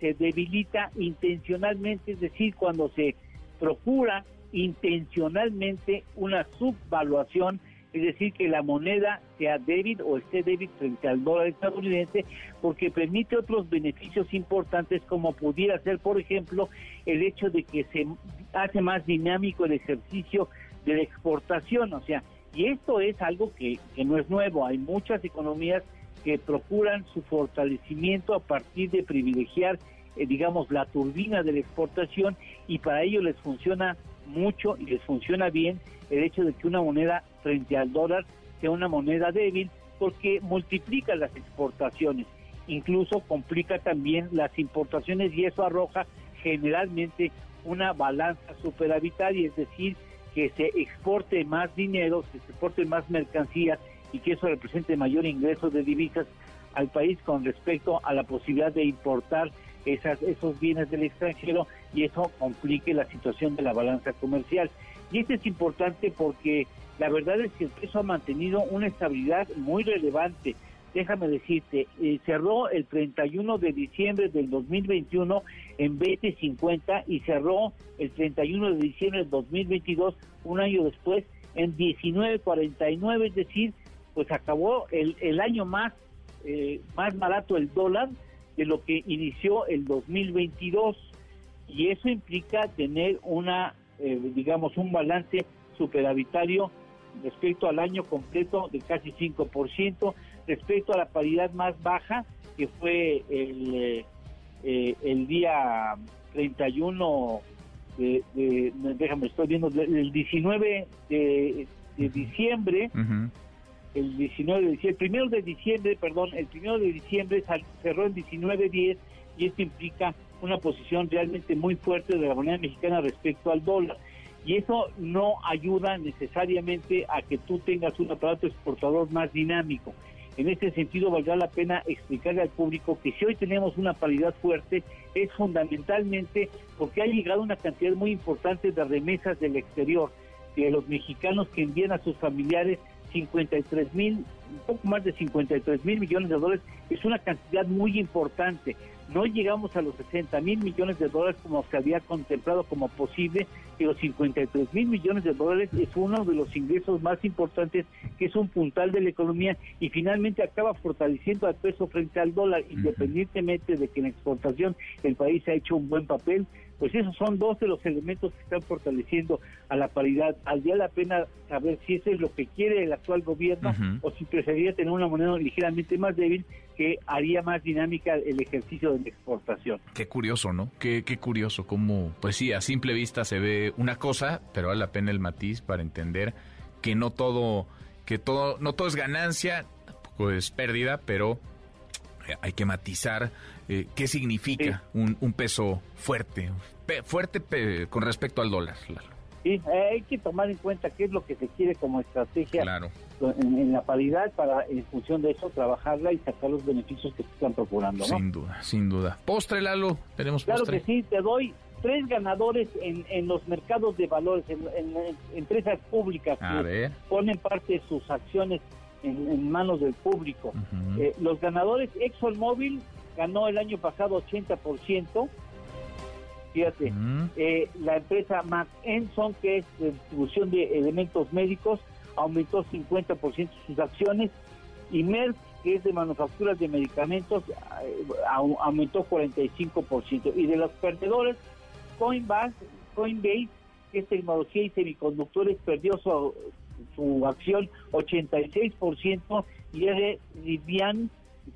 se debilita intencionalmente, es decir, cuando se procura intencionalmente una subvaluación, es decir, que la moneda sea débil o esté débil frente al dólar estadounidense, porque permite otros beneficios importantes como pudiera ser, por ejemplo, el hecho de que se hace más dinámico el ejercicio de la exportación, o sea, Y esto es algo que, que no es nuevo. Hay muchas economías que procuran su fortalecimiento a partir de privilegiar, eh, digamos, la turbina de la exportación y para ello les funciona mucho y les funciona bien el hecho de que una moneda frente al dólar sea una moneda débil porque multiplica las exportaciones, incluso complica también las importaciones y eso arroja generalmente una balanza superavitaria, es decir, que se exporte más dinero, se exporte más mercancías y que eso represente mayor ingreso de divisas al país con respecto a la posibilidad de importar esas, esos bienes del extranjero y eso complique la situación de la balanza comercial. Y esto es importante porque la verdad es que el peso ha mantenido una estabilidad muy relevante. Déjame decirte, eh, cerró el 31 de diciembre del 2021 en 20.50 y cerró el 31 de diciembre del 2022, un año después, en 19.49, es decir, pues acabó el, el año más, eh, más barato el dólar de lo que inició el 2022 y eso implica tener una, eh, digamos, un balance superavitario respecto al año completo de casi 5%, respecto a la paridad más baja que fue el, eh, el día 31 de, déjame, estoy viendo, el 19 de, diciembre, el 19 de diciembre, el primero de diciembre, perdón, el primero de diciembre cerró en 19.10 y esto implica una posición realmente muy fuerte de la moneda mexicana respecto al dólar. Y eso no ayuda necesariamente a que tú tengas un aparato exportador más dinámico. En este sentido, valdrá la pena explicarle al público que si hoy tenemos una paridad fuerte, es fundamentalmente porque ha llegado una cantidad muy importante de remesas del exterior, de los mexicanos que envían a sus familiares 53 mil, un poco más de 53 mil millones de dólares, es una cantidad muy importante. No llegamos a los 60 mil millones de dólares como se había contemplado como posible, pero 53 mil millones de dólares es uno de los ingresos más importantes, que es un puntal de la economía y finalmente acaba fortaleciendo al peso frente al dólar, independientemente de que en exportación el país ha hecho un buen papel, pues esos son dos de los elementos que están fortaleciendo a la paridad. Valdría la pena saber si eso es lo que quiere el actual gobierno o si preferiría tener una moneda ligeramente más débil que haría más dinámica el ejercicio de la exportación. Qué curioso, ¿no? Qué, qué curioso cómo, pues sí, a simple vista se ve una cosa, pero vale la pena el matiz para entender que no todo, que todo, no todo es ganancia, tampoco es pérdida, pero hay que matizar eh, qué significa un, peso fuerte, fuerte con respecto al dólar. Sí, eh, hay que tomar en cuenta qué es lo que se quiere como estrategia en, la paridad para, en función de eso, trabajarla y sacar los beneficios que se están procurando. Sin duda, sin duda. Postre, Lalo, tenemos Claro que sí, te doy tres ganadores en, en los mercados de valores, en, empresas públicas que ponen parte de sus acciones en, manos del público. Eh, los ganadores, ExxonMobil ganó el año pasado 80%. Fíjate, eh, la empresa McEnson, que es de distribución de elementos médicos, aumentó 50% sus acciones. Y Merck, que es de manufacturas de medicamentos, eh, aumentó 45%. Y de los perdedores, Coinbase, Coinbase, que es tecnología y semiconductores, perdió su, su acción 86% y es de Rivian,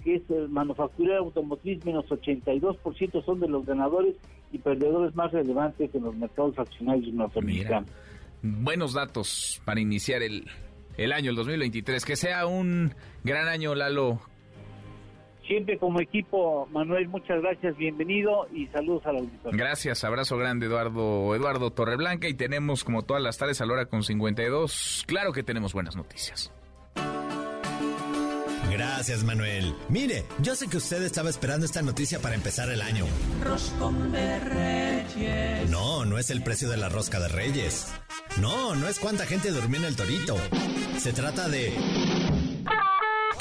que es el manufacturero automotriz, menos 82% son de los ganadores y perdedores más relevantes en los mercados accionarios norteamericanos. buenos datos para iniciar el, el año, el 2023. Que sea un gran año, Lalo, Siempre como equipo, Manuel, muchas gracias, bienvenido y saludos a la auditoría. Gracias, abrazo grande, Eduardo, Eduardo Torreblanca, y tenemos como todas las tardes a la hora con 52. Claro que tenemos buenas noticias. Gracias, Manuel. Mire, yo sé que usted estaba esperando esta noticia para empezar el año. No, no es el precio de la rosca de Reyes. No, no es cuánta gente durmió en el torito. Se trata de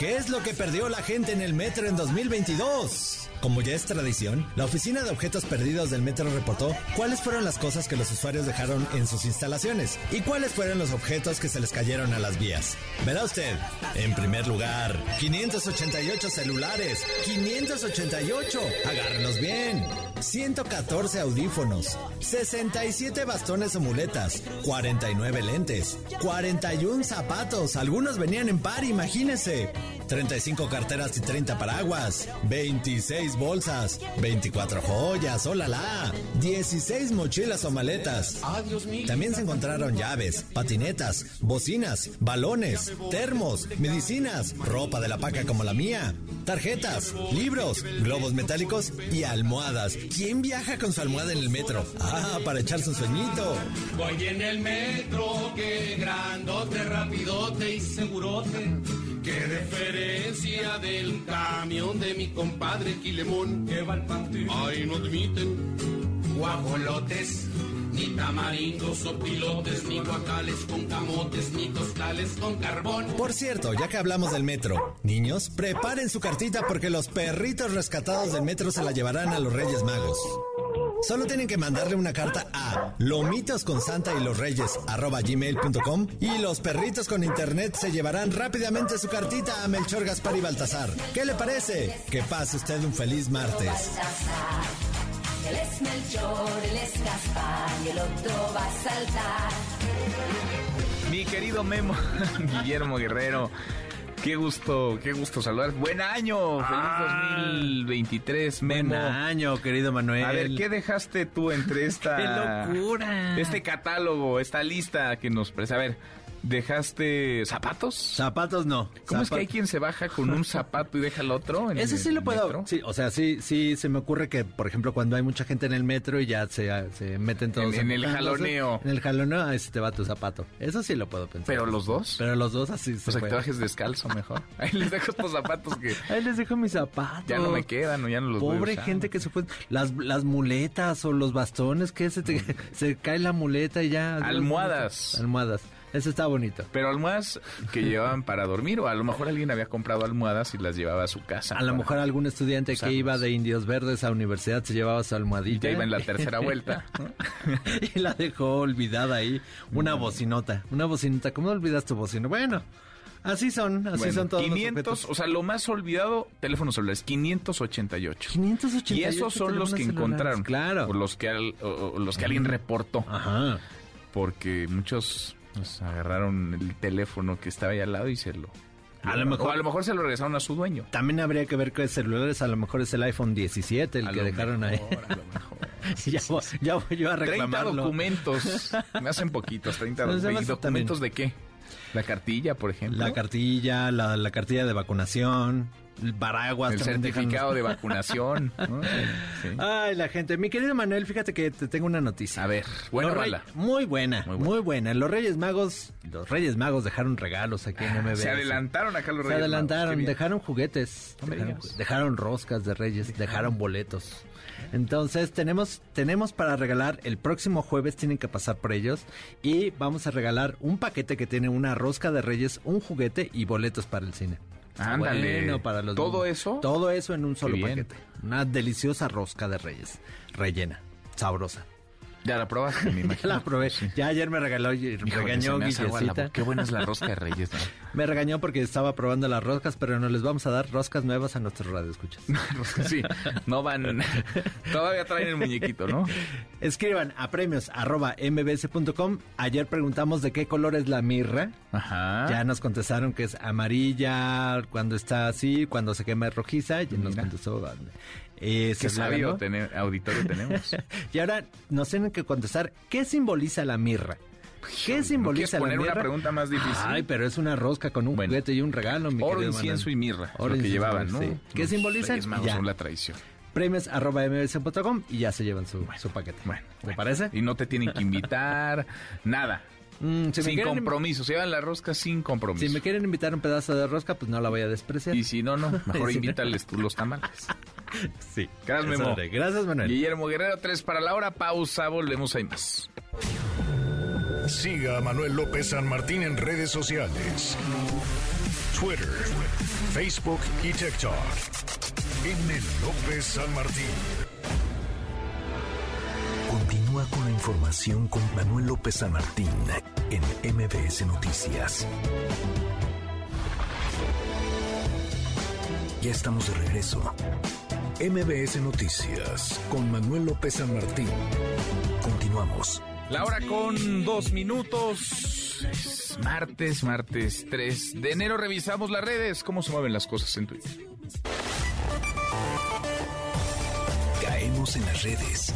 ¿Qué es lo que perdió la gente en el metro en 2022? Como ya es tradición, la Oficina de Objetos Perdidos del Metro reportó cuáles fueron las cosas que los usuarios dejaron en sus instalaciones y cuáles fueron los objetos que se les cayeron a las vías. Verá usted, en primer lugar, 588 celulares. 588. Agárrenos bien. 114 audífonos, 67 bastones o muletas, 49 lentes, 41 zapatos, algunos venían en par, imagínese. 35 carteras y 30 paraguas, 26 bolsas, 24 joyas, la, 16 mochilas o maletas. También se encontraron llaves, patinetas, bocinas, balones, termos, medicinas, ropa de la paca como la mía, tarjetas, libros, globos metálicos y almohadas. ¿Quién viaja con su almohada en el metro? Ah, para echarse un sueñito. Voy en el metro, qué grandote, rapidote y segurote. Qué referencia del camión de mi compadre Quilemón que va al panteón. Ay, no admiten guajolotes, ni tamarindos o pilotes, ni guacales con camotes, ni tostales con carbón. Por cierto, ya que hablamos del metro, niños, preparen su cartita porque los perritos rescatados del metro se la llevarán a los Reyes Magos. Solo tienen que mandarle una carta a lomitos con santa y los reyes y los perritos con internet se llevarán rápidamente su cartita a Melchor Gaspar y Baltasar. ¿Qué le parece? Que pase usted un feliz martes. Él es Melchor, él es Gaspar y el otro va a saltar. Mi querido Memo, Guillermo Guerrero. Qué gusto, qué gusto saludar. Buen año, feliz 2023, Memo. Buen año, querido Manuel. A ver, ¿qué dejaste tú entre esta... ¡Qué locura! Este catálogo, esta lista que nos... A ver, ¿Dejaste zapatos? Zapatos no. ¿Cómo es que hay quien se baja con un zapato y deja el otro? En Ese el sí lo puedo. metro? Sí, o sea, sí, sí, se me ocurre que, por ejemplo, cuando hay mucha gente en el metro y ya se, se meten todos En- en el jaloneo. En el jaloneo, ahí se te va tu zapato. Eso sí lo puedo pensar. ¿Pero los dos? Pero los dos así se O sea, que puede. te bajes descalzo mejor. Ahí les dejo estos zapatos que Ahí les dejo mis zapatos. ya no me quedan o ya no los Pobre gente que se fue. Las, las muletas o los bastones, que se, te- se cae la muleta y ya. Almohadas. Almohadas. Eso está bonito. Pero almohadas que llevaban para dormir o a lo mejor alguien había comprado almohadas y las llevaba a su casa. A lo mejor algún estudiante que iba de Indios Verdes a universidad se llevaba su almohadita. Ya iba en la tercera vuelta. y la dejó olvidada ahí. Una bocinota. Una bocinota. ¿Cómo olvidas tu bocina? Bueno, así son. Así Bueno, son todos 500, los o sea, lo más olvidado, teléfonos celulares, 588. 588 Y esos son los que encontraron. Claro. O los que, al- o- o los que alguien reportó. Ajá. Porque muchos pues, agarraron el teléfono que estaba ahí al lado y se lo... A lo mejor- o a lo mejor se lo regresaron a su dueño. También habría que ver qué celulares. A lo mejor es el iPhone 17 el A que lo dejaron ahí. mejor, a lo mejor. ya, voy, ya voy yo a 30 reclamarlo. documentos. Me hacen poquitos, 30 Pues, documentos. ¿Documentos de qué? La cartilla, por ejemplo. La cartilla, la, la cartilla de vacunación, el paraguas. El certificado los- de vacunación. ¿no? Sí. Ay, la gente. Mi querido Manuel, fíjate que te tengo una noticia. A ver, buena mala. Muy buena, Muy muy buena. Los Reyes Magos, los Reyes Magos dejaron regalos aquí en MBS. Se adelantaron acá los Se Reyes adelantaron, Magos, qué bien. dejaron juguetes, dejaron, dejaron roscas de Reyes, dejaron boletos. Entonces tenemos tenemos para regalar el próximo jueves tienen que pasar por ellos y vamos a regalar un paquete que tiene una rosca de Reyes, un juguete y boletos para el cine. Ándale. Bueno, para los ¿Todo niños. eso? Todo eso en un solo paquete. Una deliciosa rosca de Reyes, rellena, sabrosa. Ya la probaste, me Ya imagino. la probé. Ya ayer me regaló, Híjole, regañó me la. Qué buena es la rosca de Reyes, ¿no? Me regañó porque estaba probando las roscas, pero no les vamos a dar roscas nuevas a nuestros radioescuchas. Sí, no van. Todavía traen el muñequito, ¿no? Escriban a premios arroba mbs.com. Ayer preguntamos de qué color es la mirra. Ajá. Ya nos contestaron que es amarilla cuando está así, cuando se quema es rojiza. Ya nos Mira. contestó. Eh, Qué sabio auditorio tenemos. Y ahora nos tienen que contestar qué simboliza la mirra. ¿Qué ¿No simboliza la poner una mirra? pregunta más difícil? Ay, pero es una rosca con un Bueno. juguete y un regalo, mi Oro, incienso Manuel. y mirra. Oro, lo que llevaban, ¿no? sí. ¿Qué Ya. son la tradición. Premios arroba mbs.com y ya se llevan su, su paquete. Bueno, ¿te parece? Y no te tienen que invitar, nada. Mm, si sin quieren- compromiso. Se llevan la rosca sin compromiso. Si me quieren invitar un pedazo de rosca, pues no la voy a despreciar. Y si no, no. Mejor invítales tú los tamales. Sí. Gracias, Memo. Gracias, Manuel. Guillermo Guerrero, tres para la hora. Pausa, volvemos ahí más. Siga a Manuel López San Martín en redes sociales. Twitter, Facebook y TikTok. M. López San Martín. Continúa con la información con Manuel López San Martín en MBS Noticias. Ya estamos de regreso. MBS Noticias con Manuel López San Martín. Continuamos. La hora con dos minutos. Es martes, martes 3 de enero. Revisamos las redes. ¿Cómo se mueven las cosas en Twitter? Caemos en las redes.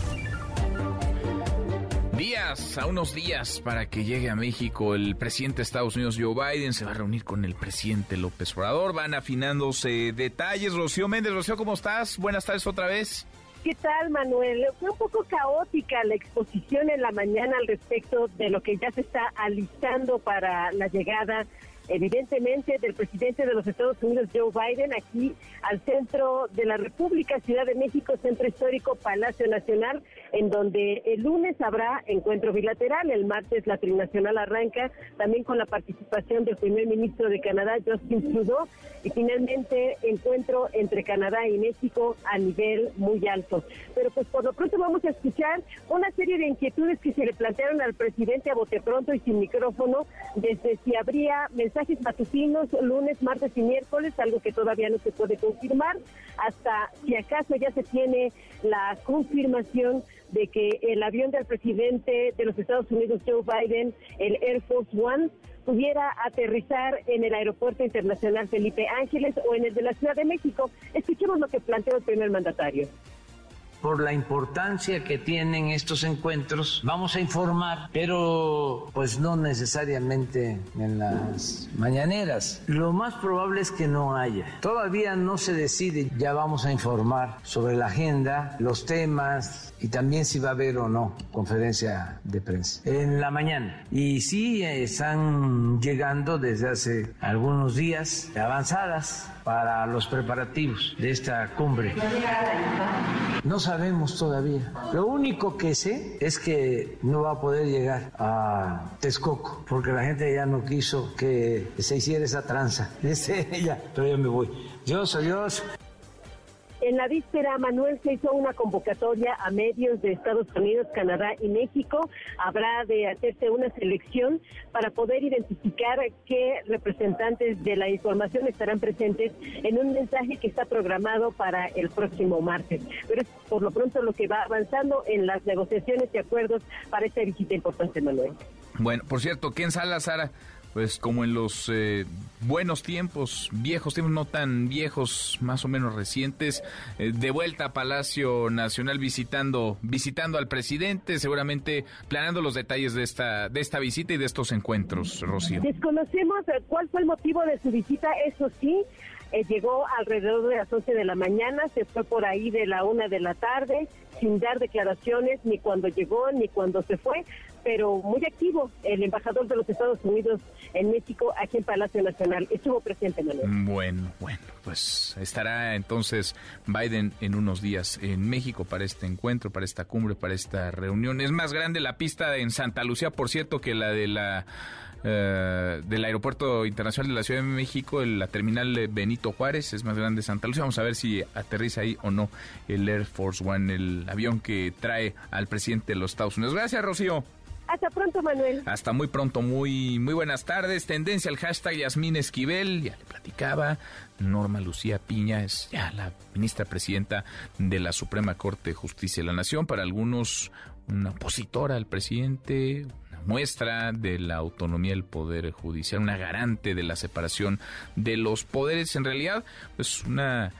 Días, a unos días para que llegue a México el presidente de Estados Unidos, Joe Biden, se va a reunir con el presidente López Obrador. Van afinándose detalles. Rocío Méndez, Rocío, ¿cómo estás? Buenas tardes otra vez. ¿Qué tal, Manuel? Fue un poco caótica la exposición en la mañana al respecto de lo que ya se está alistando para la llegada evidentemente del presidente de los Estados Unidos, Joe Biden, aquí al centro de la República, Ciudad de México, centro histórico, Palacio Nacional, en donde el lunes habrá encuentro bilateral, el martes la trinacional arranca, también con la participación del primer ministro de Canadá, Justin Trudeau, y finalmente encuentro entre Canadá y México a nivel muy alto. Pero pues por lo pronto vamos a escuchar una serie de inquietudes que se le plantearon al presidente a bote pronto y sin micrófono, desde si habría matutinos lunes, martes y miércoles, algo que todavía no se puede confirmar, hasta si acaso ya se tiene la confirmación de que el avión del presidente de los Estados Unidos, Joe Biden, el Air Force One, pudiera aterrizar en el Aeropuerto Internacional Felipe Ángeles o en el de la Ciudad de México. Escuchemos lo que planteó el primer mandatario por la importancia que tienen estos encuentros, vamos a informar, pero pues no necesariamente en las mañaneras. Lo más probable es que no haya. Todavía no se decide, ya vamos a informar sobre la agenda, los temas y también si va a haber o no conferencia de prensa en la mañana. Y sí están llegando desde hace algunos días avanzadas para los preparativos de esta cumbre. No sabemos todavía. Lo único que sé es que no va a poder llegar a Texcoco porque la gente ya no quiso que se hiciera esa tranza. Dice ya, pero ya me voy. Dios, adiós. En la víspera, Manuel, se hizo una convocatoria a medios de Estados Unidos, Canadá y México. Habrá de hacerse una selección para poder identificar qué representantes de la información estarán presentes en un mensaje que está programado para el próximo martes. Pero es por lo pronto lo que va avanzando en las negociaciones y acuerdos para esta visita importante, Manuel. Bueno, por cierto, ¿quién sala, Sara? Pues como en los eh, buenos tiempos, viejos tiempos, no tan viejos, más o menos recientes, eh, de vuelta a Palacio Nacional visitando, visitando al presidente, seguramente planeando los detalles de esta, de esta visita y de estos encuentros, Rocío. Desconocemos eh, cuál fue el motivo de su visita, eso sí, llegó alrededor de las 11 de la mañana, se fue por ahí de la una de la tarde, sin dar declaraciones ni cuando llegó ni cuando se fue pero muy activo el embajador de los Estados Unidos en México, aquí en Palacio Nacional. Estuvo presente, Manuel. Bueno, bueno, pues estará entonces Biden en unos días en México para este encuentro, para esta cumbre, para esta reunión. Es más grande la pista en Santa Lucía, por cierto, que la de la eh, del Aeropuerto Internacional de la Ciudad de México, la terminal Benito Juárez, es más grande Santa Lucía. Vamos a ver si aterriza ahí o no el Air Force One, el avión que trae al presidente de los Estados Unidos. Gracias, Rocío. Hasta pronto, Manuel. Hasta muy pronto, muy, muy buenas tardes. Tendencia al hashtag Yasmín Esquivel, ya le platicaba. Norma Lucía Piña es ya la ministra presidenta de la Suprema Corte de Justicia de la Nación. Para algunos, una opositora al presidente, una muestra de la autonomía del Poder Judicial, una garante de la separación de los poderes. En realidad, pues una,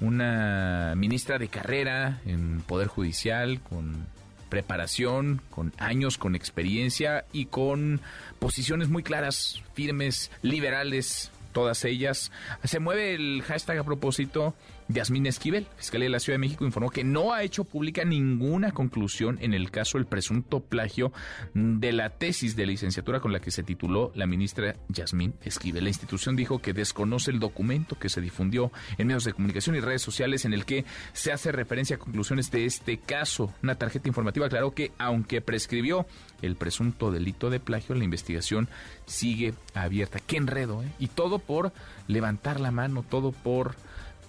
una ministra de carrera en Poder Judicial con preparación, con años, con experiencia y con posiciones muy claras, firmes, liberales, todas ellas. Se mueve el hashtag a propósito Yasmín Esquivel, Fiscalía de la Ciudad de México, informó que no ha hecho pública ninguna conclusión en el caso del presunto plagio de la tesis de licenciatura con la que se tituló la ministra Yasmín Esquivel. La institución dijo que desconoce el documento que se difundió en medios de comunicación y redes sociales en el que se hace referencia a conclusiones de este caso. Una tarjeta informativa aclaró que, aunque prescribió el presunto delito de plagio, la investigación sigue abierta. Qué enredo, ¿eh? Y todo por levantar la mano, todo por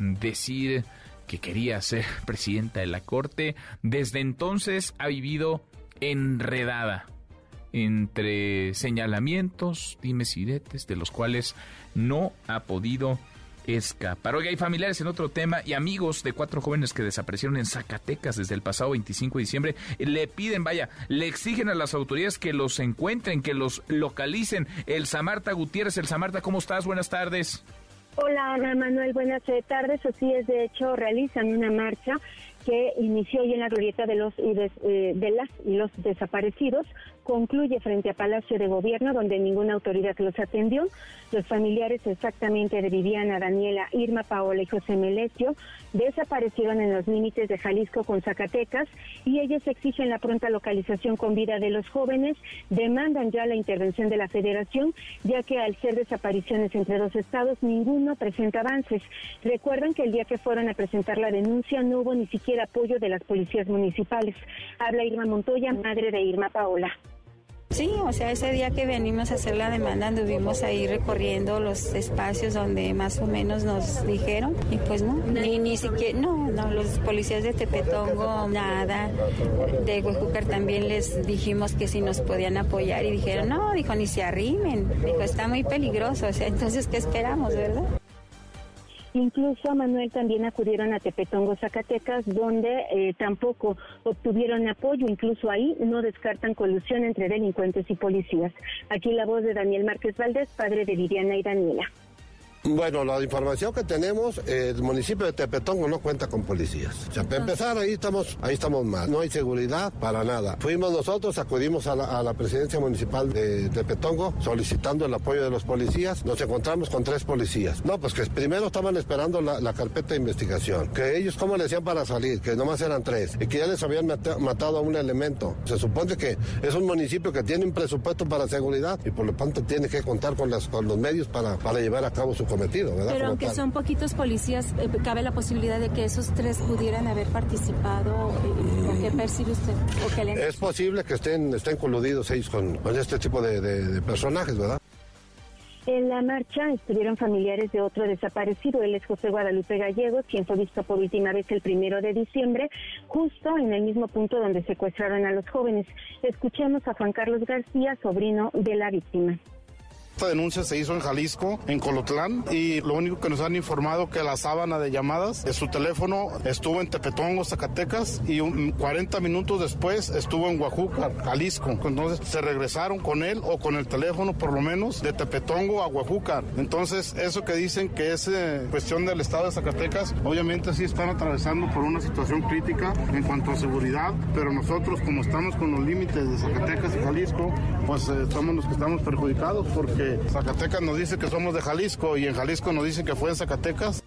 decir que quería ser presidenta de la Corte. Desde entonces ha vivido enredada entre señalamientos, dimes y diretes, de los cuales no ha podido escapar. Oiga, hay familiares en otro tema y amigos de cuatro jóvenes que desaparecieron en Zacatecas desde el pasado 25 de diciembre le piden, vaya, le exigen a las autoridades que los encuentren, que los localicen. El Samarta Gutiérrez, el Samarta, ¿cómo estás? Buenas tardes. Hola, Manuel, buenas tardes. Así es, de hecho, realizan una marcha que inició hoy en la glorieta de los eh, de, las y los desaparecidos concluye frente a Palacio de Gobierno donde ninguna autoridad los atendió. Los familiares exactamente de Viviana, Daniela, Irma, Paola y José Melesio desaparecieron en los límites de Jalisco con Zacatecas y ellos exigen la pronta localización con vida de los jóvenes, demandan ya la intervención de la Federación ya que al ser desapariciones entre dos estados ninguno presenta avances. Recuerdan que el día que fueron a presentar la denuncia no hubo ni siquiera apoyo de las policías municipales. Habla Irma Montoya, madre de Irma Paola. Sí, o sea, ese día que venimos a hacer la demanda anduvimos ahí recorriendo los espacios donde más o menos nos dijeron y pues no, ni, ni siquiera, no, no, los policías de Tepetongo, nada, de Huejúcar también les dijimos que si nos podían apoyar y dijeron, no, dijo, ni se arrimen, dijo, está muy peligroso, o sea, entonces, ¿qué esperamos, verdad? Incluso a Manuel también acudieron a Tepetongo, Zacatecas, donde eh, tampoco obtuvieron apoyo. Incluso ahí no descartan colusión entre delincuentes y policías. Aquí la voz de Daniel Márquez Valdés, padre de Viviana y Daniela. Bueno, la información que tenemos, el municipio de Tepetongo no cuenta con policías. O sea, para empezar, ahí estamos, ahí estamos mal. No hay seguridad para nada. Fuimos nosotros, acudimos a la, presidencia municipal de Tepetongo solicitando el apoyo de los policías. Nos encontramos con tres policías. No, pues que primero estaban esperando la, carpeta de investigación. Que ellos, ¿cómo le decían para salir? Que nomás eran tres. Y que ya les habían matado a un elemento. Se supone que es un municipio que tiene un presupuesto para seguridad y por lo tanto tiene que contar con, las, con los medios para, para llevar a cabo su cometido, ¿verdad? Pero aunque son poquitos policías, eh, cabe la posibilidad de que esos tres pudieran haber participado. Eh, qué percibe usted? Es posible que estén, estén coludidos ellos con, este tipo de, personajes, ¿verdad? En la marcha estuvieron familiares de otro desaparecido, él es José Guadalupe Gallegos, quien fue visto por última vez el primero de diciembre, justo en el mismo punto donde secuestraron a los jóvenes. Escuchemos a Juan Carlos García, sobrino de la víctima. Esta denuncia se hizo en Jalisco, en Colotlán, y lo único que nos han informado que la sábana de llamadas, de su teléfono estuvo en Tepetongo, Zacatecas, y 40 minutos después estuvo en Oaxaca, Jalisco. Entonces se regresaron con él o con el teléfono, por lo menos, de Tepetongo a Oaxaca. Entonces, eso que dicen que es eh, cuestión del estado de Zacatecas, obviamente sí están atravesando por una situación crítica en cuanto a seguridad, pero nosotros, como estamos con los límites de Zacatecas y Jalisco, pues eh, somos los que estamos perjudicados porque Zacatecas nos dice que somos de Jalisco y en Jalisco nos dicen que fue en Zacatecas.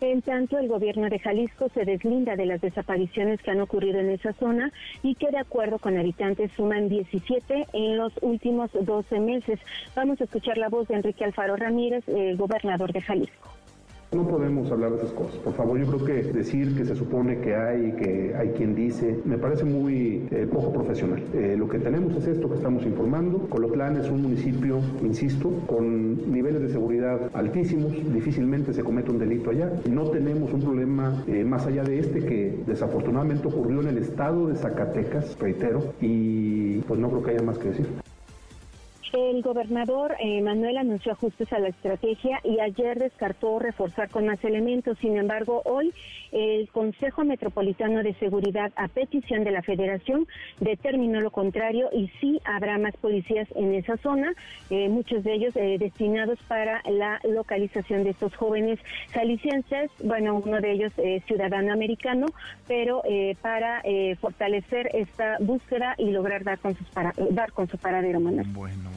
En tanto, el gobierno de Jalisco se deslinda de las desapariciones que han ocurrido en esa zona y que de acuerdo con habitantes suman 17 en los últimos 12 meses. Vamos a escuchar la voz de Enrique Alfaro Ramírez, el gobernador de Jalisco. No podemos hablar de esas cosas. Por favor, yo creo que decir que se supone que hay, que hay quien dice, me parece muy eh, poco profesional. Eh, lo que tenemos es esto que estamos informando. Colotlán es un municipio, insisto, con niveles de seguridad altísimos. Difícilmente se comete un delito allá. No tenemos un problema eh, más allá de este que desafortunadamente ocurrió en el estado de Zacatecas, reitero, y pues no creo que haya más que decir. El gobernador eh, Manuel anunció ajustes a la estrategia y ayer descartó reforzar con más elementos. Sin embargo, hoy el Consejo Metropolitano de Seguridad, a petición de la Federación, determinó lo contrario y sí habrá más policías en esa zona, eh, muchos de ellos eh, destinados para la localización de estos jóvenes jaliscienses, bueno, uno de ellos es ciudadano americano, pero para fortalecer esta búsqueda y lograr dar con, sus dar con su paradero, Bueno,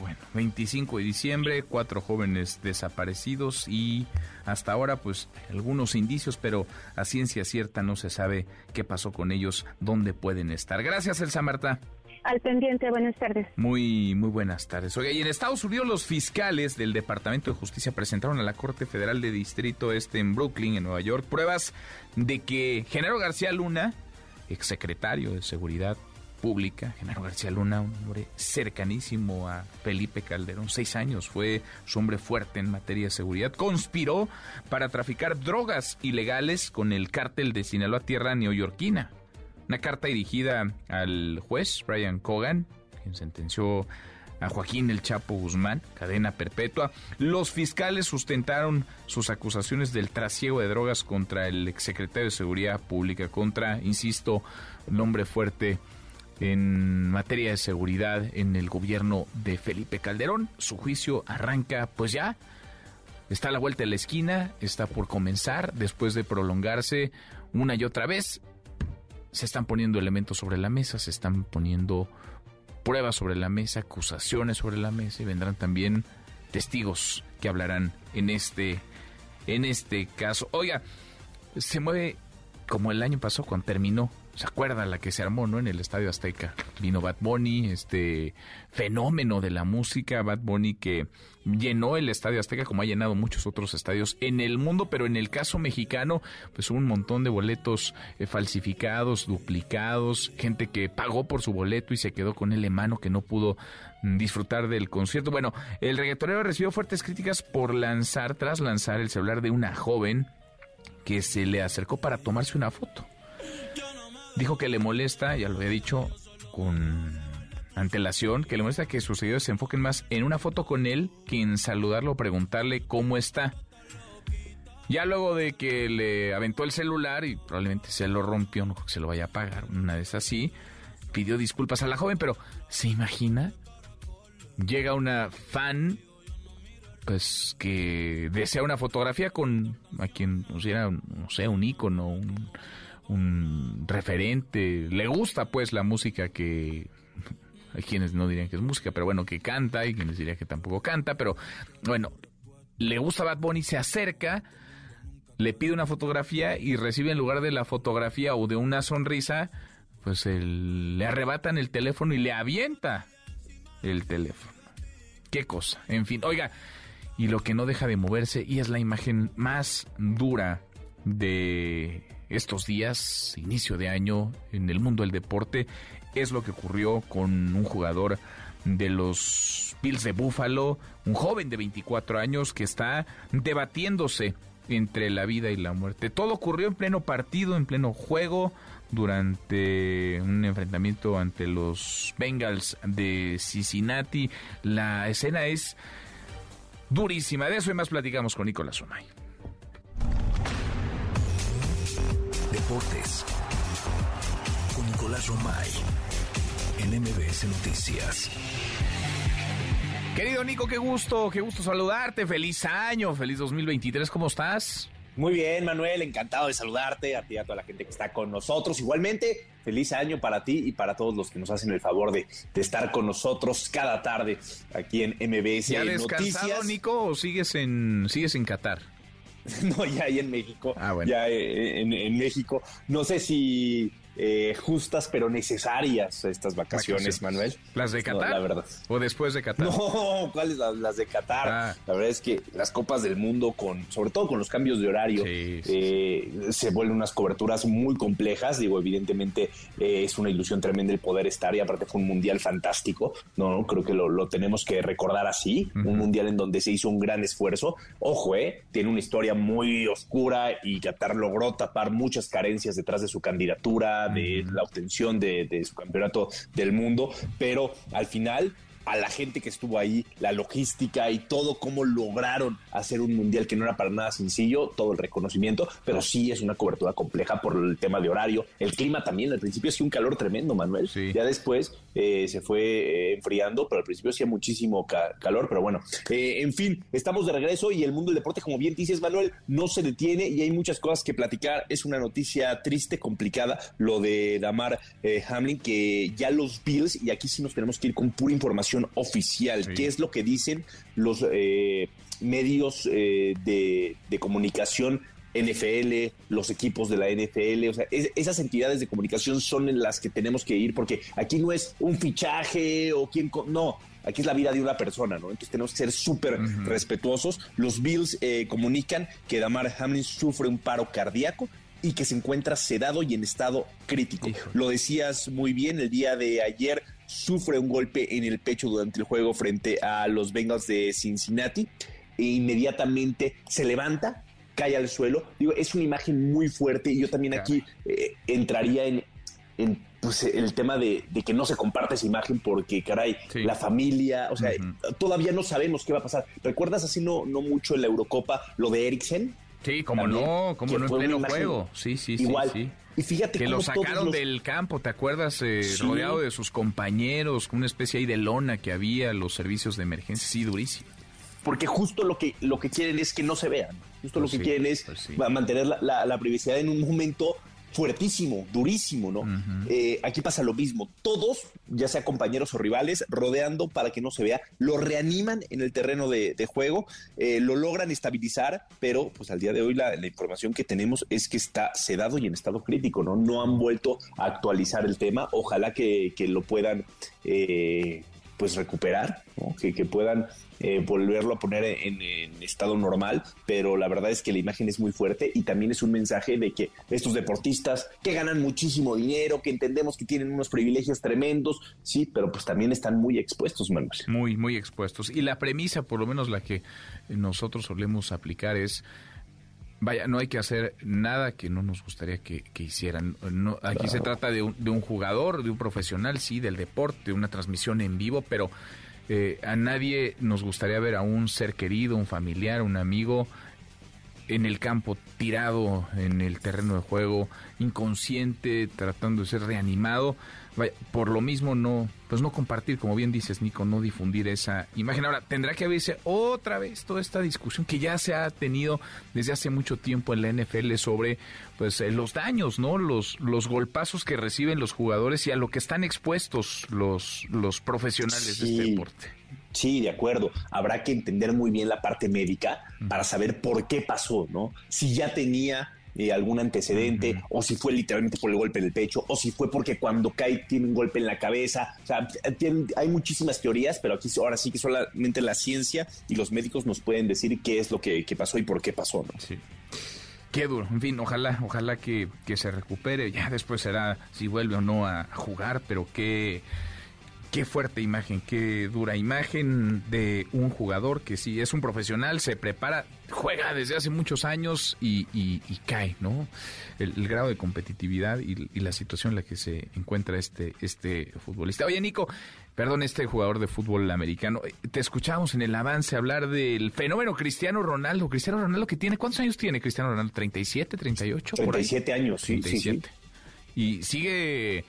bueno, 25 de diciembre, cuatro jóvenes desaparecidos y hasta ahora pues algunos indicios, pero a ciencia cierta no se sabe qué pasó con ellos, dónde pueden estar. Gracias, Elsa Marta. Al pendiente, buenas tardes. Muy, muy buenas tardes. Oye, y en Estados Unidos los fiscales del Departamento de Justicia presentaron a la Corte Federal de Distrito Este en Brooklyn, en Nueva York, pruebas de que Genaro García Luna, exsecretario de Seguridad Pública, Genaro García Luna, un hombre cercanísimo a Felipe Calderón, seis años, fue su hombre fuerte en materia de seguridad, conspiró para traficar drogas ilegales con el cártel de Sinaloa Tierra neoyorquina. Una carta dirigida al juez Brian Cogan, quien sentenció a Joaquín El Chapo Guzmán, cadena perpetua. Los fiscales sustentaron sus acusaciones del trasiego de drogas contra el exsecretario de Seguridad Pública, contra, insisto, nombre fuerte en materia de seguridad en el gobierno de Felipe Calderón. Su juicio arranca, pues ya, está a la vuelta de la esquina, está por comenzar, después de prolongarse una y otra vez. Se están poniendo elementos sobre la mesa, se están poniendo pruebas sobre la mesa, acusaciones sobre la mesa y vendrán también testigos que hablarán en este en este caso. Oiga, se mueve como el año pasado cuando terminó ¿Se acuerda la que se armó, no? En el Estadio Azteca. Vino Bad Bunny, este fenómeno de la música, Bad Bunny que llenó el Estadio Azteca como ha llenado muchos otros estadios en el mundo, pero en el caso mexicano, pues hubo un montón de boletos eh, falsificados, duplicados, gente que pagó por su boleto y se quedó con él en mano que no pudo mm, disfrutar del concierto. Bueno, el reggaetonero recibió fuertes críticas por lanzar, tras lanzar el celular de una joven que se le acercó para tomarse una foto. Dijo que le molesta, ya lo había dicho con antelación, que le molesta que sus seguidores se enfoquen más en una foto con él que en saludarlo o preguntarle cómo está. Ya luego de que le aventó el celular y probablemente se lo rompió, no creo que se lo vaya a pagar, una vez así, pidió disculpas a la joven, pero ¿se imagina? Llega una fan, pues que desea una fotografía con a quien pusiera, no sé, un ícono, un un referente, le gusta pues la música que hay quienes no dirían que es música, pero bueno, que canta, hay quienes dirían que tampoco canta, pero bueno, le gusta Bad Bunny, se acerca, le pide una fotografía y recibe en lugar de la fotografía o de una sonrisa, pues le arrebatan el teléfono y le avienta el teléfono. Qué cosa, en fin, oiga, y lo que no deja de moverse y es la imagen más dura de estos días, inicio de año, en el mundo del deporte, es lo que ocurrió con un jugador de los Bills de Buffalo, un joven de 24 años que está debatiéndose entre la vida y la muerte. Todo ocurrió en pleno partido, en pleno juego, durante un enfrentamiento ante los Bengals de Cincinnati. La escena es durísima. De eso y más platicamos con Nicolás Omay. Deportes con Nicolás Romay en MBS Noticias. Querido Nico, qué gusto, qué gusto saludarte. Feliz año, feliz 2023. ¿Cómo estás? Muy bien, Manuel, encantado de saludarte, a ti y a toda la gente que está con nosotros. Igualmente, feliz año para ti y para todos los que nos hacen el favor de, estar con nosotros cada tarde aquí en MBS ¿Ya descansado, Nico, o sigues en, sigues en Qatar? no, ya ahí en México. Ah, ya eh, en, México. No sé si eh, justas pero necesarias estas vacaciones, Manuel. ¿Las de Qatar? la verdad. ¿O después de Qatar? No, ¿cuáles las, de Qatar? Ah. La verdad es que las copas del mundo, con sobre todo con los cambios de horario, eh, se vuelven unas coberturas muy complejas. Digo, evidentemente eh, es una ilusión tremenda el poder estar y aparte fue un mundial fantástico. No, creo que lo, tenemos que recordar así. Un mundial en donde se hizo un gran esfuerzo. Ojo, eh, tiene una historia muy oscura y Qatar logró tapar muchas carencias detrás de su candidatura de la obtención de, de su campeonato del mundo, pero al final a la gente que estuvo ahí, la logística y todo, cómo lograron hacer un mundial que no era para nada sencillo, todo el reconocimiento, pero sí es una cobertura compleja por el tema de horario. El clima también, al principio hacía un calor tremendo, Manuel. Ya después eh, se fue eh, enfriando, pero al principio hacía muchísimo calor, pero bueno, eh, en fin, estamos de regreso y el mundo del deporte, como bien dices, Manuel, no se detiene y hay muchas cosas que platicar. Es una noticia triste, complicada, lo de Damar Hamlin, que ya los Bills, y aquí sí nos tenemos que ir con pura información oficial. ¿Qué es lo que dicen los eh, medios eh, de, comunicación NFL, los equipos de la NFL, o sea, esas entidades de comunicación son en las que tenemos que ir porque aquí no es un fichaje o quién, no, aquí es la vida de una persona, ¿no? Entonces tenemos que ser súper respetuosos. Los Bills eh, comunican que Damar Hamlin sufre un paro cardíaco y que se encuentra sedado y en estado crítico. Lo decías muy bien el día de ayer, sufre un golpe en el pecho durante el juego frente a los Bengals de Cincinnati e inmediatamente se levanta, cae al suelo. Digo, es una imagen muy fuerte y yo también aquí eh, entraría en en pues, el tema de, que no se comparte esa imagen porque, caray, la familia, o sea, todavía no sabemos qué va a pasar. ¿Recuerdas así no, no mucho en la Eurocopa lo de Eriksen? Sí, como no, como no en pleno juego. Sí, sí, Igual. sí. Y fíjate que lo sacaron del campo, ¿te acuerdas? Eh, rodeado de sus compañeros, con una especie ahí de lona que había, los servicios de emergencia, sí, durísimo. Porque justo lo que, lo que quieren es que no se vean. Justo lo pues que quieren es pues mantener la, la, privacidad en un momento fuertísimo, durísimo, ¿no? Eh, aquí pasa lo mismo. Todos, ya sea compañeros o rivales, rodeando para que no se vea, lo reaniman en el terreno de, juego, eh, lo logran estabilizar, pero pues al día de hoy la, información que tenemos es que está sedado y en estado crítico, ¿no? No han vuelto a actualizar el tema. Ojalá que, lo puedan eh, pues recuperar, que, puedan eh, volverlo a poner en, estado normal, pero la verdad es que la imagen es muy fuerte y también es un mensaje de que estos deportistas que ganan muchísimo dinero, que entendemos que tienen unos privilegios tremendos, sí, pero pues también están muy expuestos, Manuel. Muy, muy expuestos. Y la premisa, por lo menos la que nosotros solemos aplicar es... Vaya, no hay que hacer nada que no nos gustaría que, hicieran. No, aquí se trata de un, de un, jugador, de un profesional, sí, del deporte, de una transmisión en vivo, pero eh, a nadie nos gustaría ver a un ser querido, un familiar, un amigo en el campo, tirado en el terreno de juego, inconsciente, tratando de ser reanimado. Por lo mismo no, pues no compartir, como bien dices Nico, no difundir esa imagen. Ahora, tendrá que haberse otra vez toda esta discusión que ya se ha tenido desde hace mucho tiempo en la NFL sobre pues eh, los daños, ¿no? Los, los golpazos que reciben los jugadores y a lo que están expuestos los, los profesionales de este deporte. Sí, de acuerdo. Habrá que entender muy bien la parte médica para saber por qué pasó, ¿no? Si ya tenía eh, algún antecedente, o si fue literalmente por el golpe en el pecho, o si fue porque cuando cae tiene un golpe en la cabeza. O sea, hay muchísimas teorías, pero aquí ahora sí que solamente la ciencia y los médicos nos pueden decir qué es lo que, pasó y por qué pasó, ¿no? Sí. Qué duro. En fin, ojalá, ojalá que, que se recupere. Ya después será si vuelve o no a jugar, pero qué Qué fuerte imagen, qué dura imagen de un jugador que sí es un profesional, se prepara, juega desde hace muchos años y, cae, ¿no? El, grado de competitividad y, la situación en la que se encuentra este, este futbolista. Oye, Nico, perdón, este jugador de fútbol americano, te escuchamos en el avance hablar del fenómeno Cristiano Ronaldo. Cristiano Ronaldo que tiene, ¿cuántos años tiene Cristiano Ronaldo? ¿37, 38? 37 años, sí, 37. Y sigue,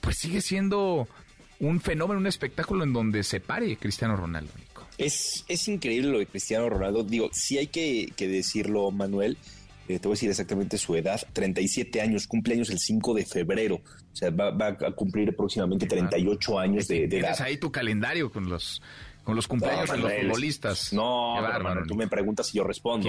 pues sigue siendo un fenómeno, un espectáculo en donde se pare Cristiano Ronaldo. Es, es increíble lo de Cristiano Ronaldo. Digo, sí hay que, decirlo, Manuel. Eh, te voy a decir exactamente su edad, 37 años, cumpleaños el 5 de febrero, o sea, va, a cumplir próximamente 38 años de, de edad. ahí tu calendario con los con los cumpleaños de los futbolistas. No, bárbaro, tú me preguntas y yo respondo.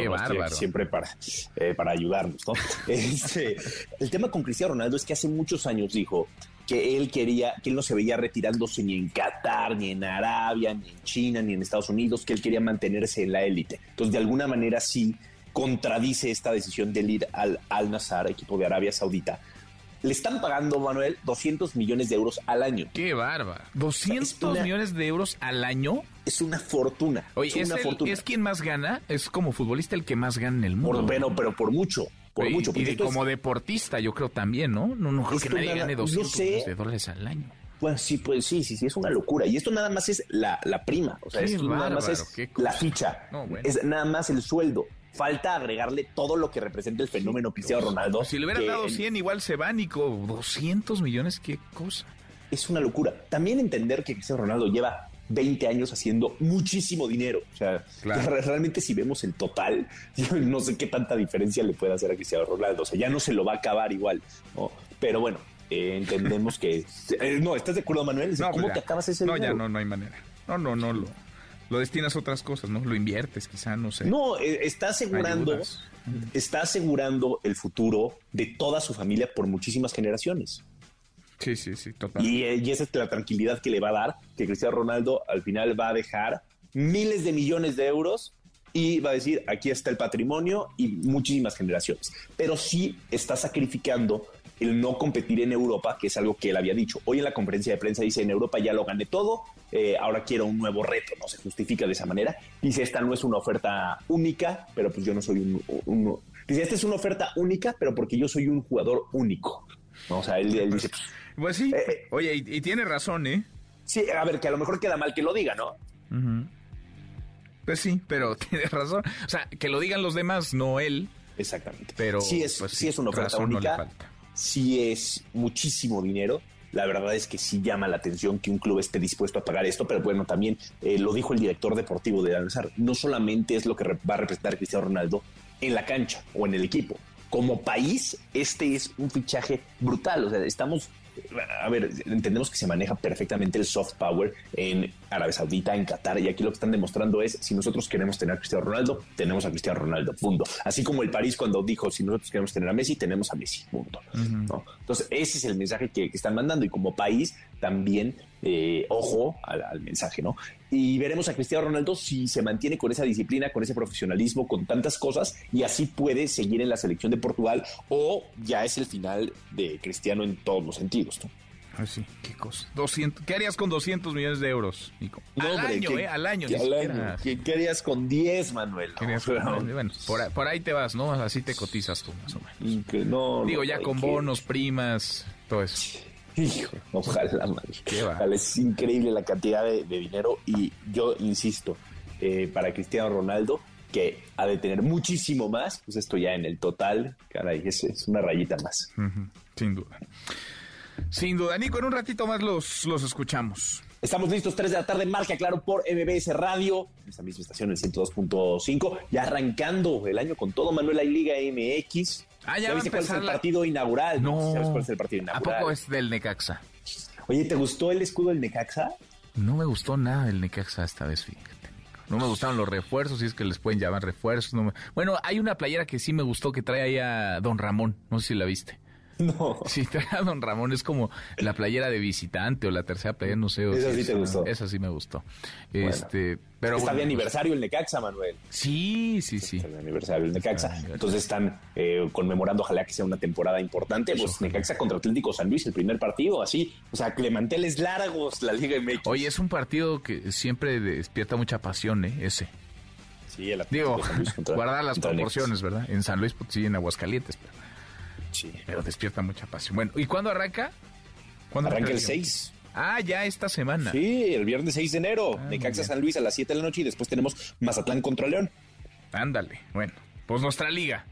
Siempre para, eh, para ayudarnos, ¿no? Este, el tema con Cristiano Ronaldo es que hace muchos años dijo que él quería, que él no se veía retirándose ni en Qatar, ni en Arabia, ni en China, ni en Estados Unidos, que él quería mantenerse en la élite. Entonces, de alguna manera sí contradice esta decisión de ir al Al Nazar, equipo de Arabia Saudita. Le están pagando, Manuel, 200 millones de euros al año. ¡Qué bárbaro! ¿200 millones de euros al año? Es una fortuna. Oye, es, una fortuna. ¿es quien más gana? Es como futbolista el que más gana en el mundo. Por, pero por mucho por mucho. Y como deportista, yo creo también, ¿no? No, no creo que nadie gane 200 millones de dólares al año. Bueno, sí, pues sí, sí, sí, es una locura. Y esto nada más es la, la prima, o sea, esto nada más es la ficha, es nada más el sueldo. Falta agregarle todo lo que representa el fenómeno Cristiano Ronaldo. Si le hubieran dado 100, igual se va, Nico. 200 millones, qué cosa. Es una locura. También entender que Cristiano Ronaldo lleva 20 años haciendo muchísimo dinero. O sea, realmente si vemos el total, yo no sé qué tanta diferencia le puede hacer a Cristiano Ronaldo. O sea, ya no se lo va a acabar igual, ¿no? Pero bueno, eh, entendemos que... Eh, no, ¿estás de acuerdo, Manuel? No, ¿Cómo pues te acabas ese No, ya no, no hay manera. No, no, no, lo, lo destinas a otras cosas, ¿no? Lo inviertes, quizá, no sé. No, eh, está asegurando... Está asegurando el futuro de toda su familia por muchísimas generaciones. Sí, sí, sí, total. Y, y, esa es la tranquilidad que le va a dar, que Cristiano Ronaldo al final va a dejar miles de millones de euros y va a decir, aquí está el patrimonio y muchísimas generaciones. Pero sí está sacrificando el no competir en Europa, que es algo que él había dicho. Hoy en la conferencia de prensa dice, en Europa ya lo gané todo, eh, ahora quiero un nuevo reto, no se justifica de esa manera. Dice, esta no es una oferta única, pero pues yo no soy un... un dice, esta es una oferta única, pero porque yo soy un jugador único. O sea, él, dice... Pues, pues sí, eh, eh, oye, y, tiene razón, ¿eh? Sí, a ver, que a lo mejor queda mal que lo diga, ¿no? Pues sí, pero tiene razón. O sea, que lo digan los demás, no él. Exactamente. Pero sí es, pues sí, es una oferta única, sí es muchísimo dinero. La verdad es que sí llama la atención que un club esté dispuesto a pagar esto, pero bueno, también eh, lo dijo el director deportivo de Alzar, no solamente es lo que va a representar Cristiano Ronaldo en la cancha o en el equipo. Como país, este es un fichaje brutal. O sea, estamos a ver, entendemos que se maneja perfectamente el soft power en Arabia Saudita, en Qatar, y aquí lo que están demostrando es, si nosotros queremos tener a Cristiano Ronaldo, tenemos a Cristiano Ronaldo, punto. Así como el París cuando dijo, si nosotros queremos tener a Messi, tenemos a Messi, punto. Entonces, ese es el mensaje que, están mandando, y como país también, eh, ojo al, al mensaje, ¿no? Y veremos a Cristiano Ronaldo si se mantiene con esa disciplina, con ese profesionalismo, con tantas cosas, y así puede seguir en la selección de Portugal, o ya es el final de Cristiano en todos los sentidos, ¿no? Sí, qué cosa. 200, ¿Qué harías con 200 millones de euros, Nico? al año, ¿eh? Al año. ¿Qué, harías con 10, Manuel? bueno, por, ahí te vas, ¿no? Así te cotizas tú, más o menos. no, Digo, ya con bonos, primas, todo eso. Hijo, ojalá, ojalá, es increíble la cantidad de, dinero y yo insisto, eh, para Cristiano Ronaldo, que ha de tener muchísimo más, pues esto ya en el total, caray, es, es una rayita más. Sin duda. Sin duda, Nico, en un ratito más los, los escuchamos. Estamos listos, 3 de la tarde, marca claro por MBS Radio, en esta misma estación, el 102.5, ya arrancando el año con todo, Manuel, hay Liga MX. Ah, ya, viste cuál es el partido inaugural? No. ¿Sabes cuál es el partido inaugural? ¿A poco es del Necaxa? Oye, ¿te gustó el escudo del Necaxa? No me gustó nada el Necaxa esta vez, fíjate. No me gustaron los refuerzos, si es que les pueden llamar refuerzos. Bueno, hay una playera que sí me gustó que trae ahí a Don Ramón, no sé si la viste. No. Sí, a Don Ramón es como la playera de visitante o la tercera playera, no sé. Esa sí te gustó. Esa sí me gustó. este, pero está de aniversario el Necaxa, Manuel. Sí, sí, sí. Está de aniversario el Necaxa. Entonces están eh, conmemorando, ojalá que sea una temporada importante. Pues Necaxa contra Atlético San Luis, el primer partido, así. O sea, clemanteles largos la Liga MX. Oye, es un partido que siempre despierta mucha pasión, ¿eh? Ese. Sí, el Digo, San Luis contra, guardar las proporciones, ¿verdad? En San Luis, pues sí, en Aguascalientes, pero Sí. Pero despierta mucha pasión. Bueno, ¿y cuándo arranca? ¿Cuándo arranca el 6. Ah, ya esta semana. Sí, el viernes 6 de enero. Ah, Necaxa San Luis a las 7 de la noche y después tenemos Mazatlán contra León. Ándale. Bueno, pues nuestra liga.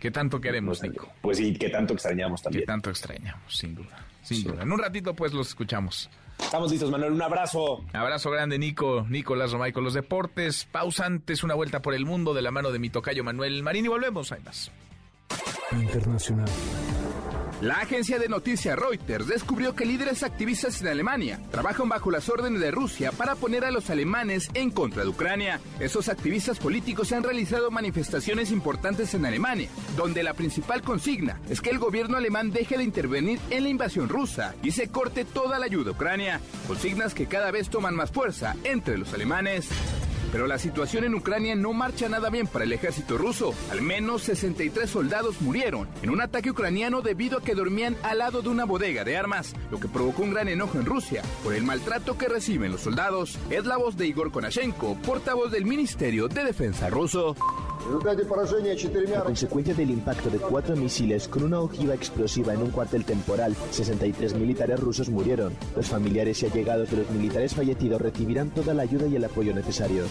¿Qué tanto queremos, Nico? Pues sí, ¿qué tanto extrañamos también? ¿Qué tanto extrañamos? Sin duda. Sin duda. En un ratito, pues los escuchamos. Estamos listos, Manuel. Un abrazo. Abrazo grande, Nico. Nicolás Romay con los deportes. Pausantes, una vuelta por el mundo de la mano de mi tocayo Manuel Marín y volvemos. Hay más. Internacional. La agencia de noticias Reuters descubrió que líderes activistas en Alemania trabajan bajo las órdenes de Rusia para poner a los alemanes en contra de Ucrania. Esos activistas políticos han realizado manifestaciones importantes en Alemania, donde la principal consigna es que el gobierno alemán deje de intervenir en la invasión rusa y se corte toda la ayuda a Ucrania, consignas que cada vez toman más fuerza entre los alemanes. Pero la situación en Ucrania no marcha nada bien para el ejército ruso. Al menos 63 soldados murieron en un ataque ucraniano debido a que dormían al lado de una bodega de armas, lo que provocó un gran enojo en Rusia por el maltrato que reciben los soldados. Es la voz de Igor Konashenko, portavoz del Ministerio de Defensa ruso. A consecuencia del impacto de cuatro misiles con una ojiva explosiva en un cuartel temporal, 63 militares rusos murieron. Los familiares y allegados de los militares fallecidos recibirán toda la ayuda y el apoyo necesarios.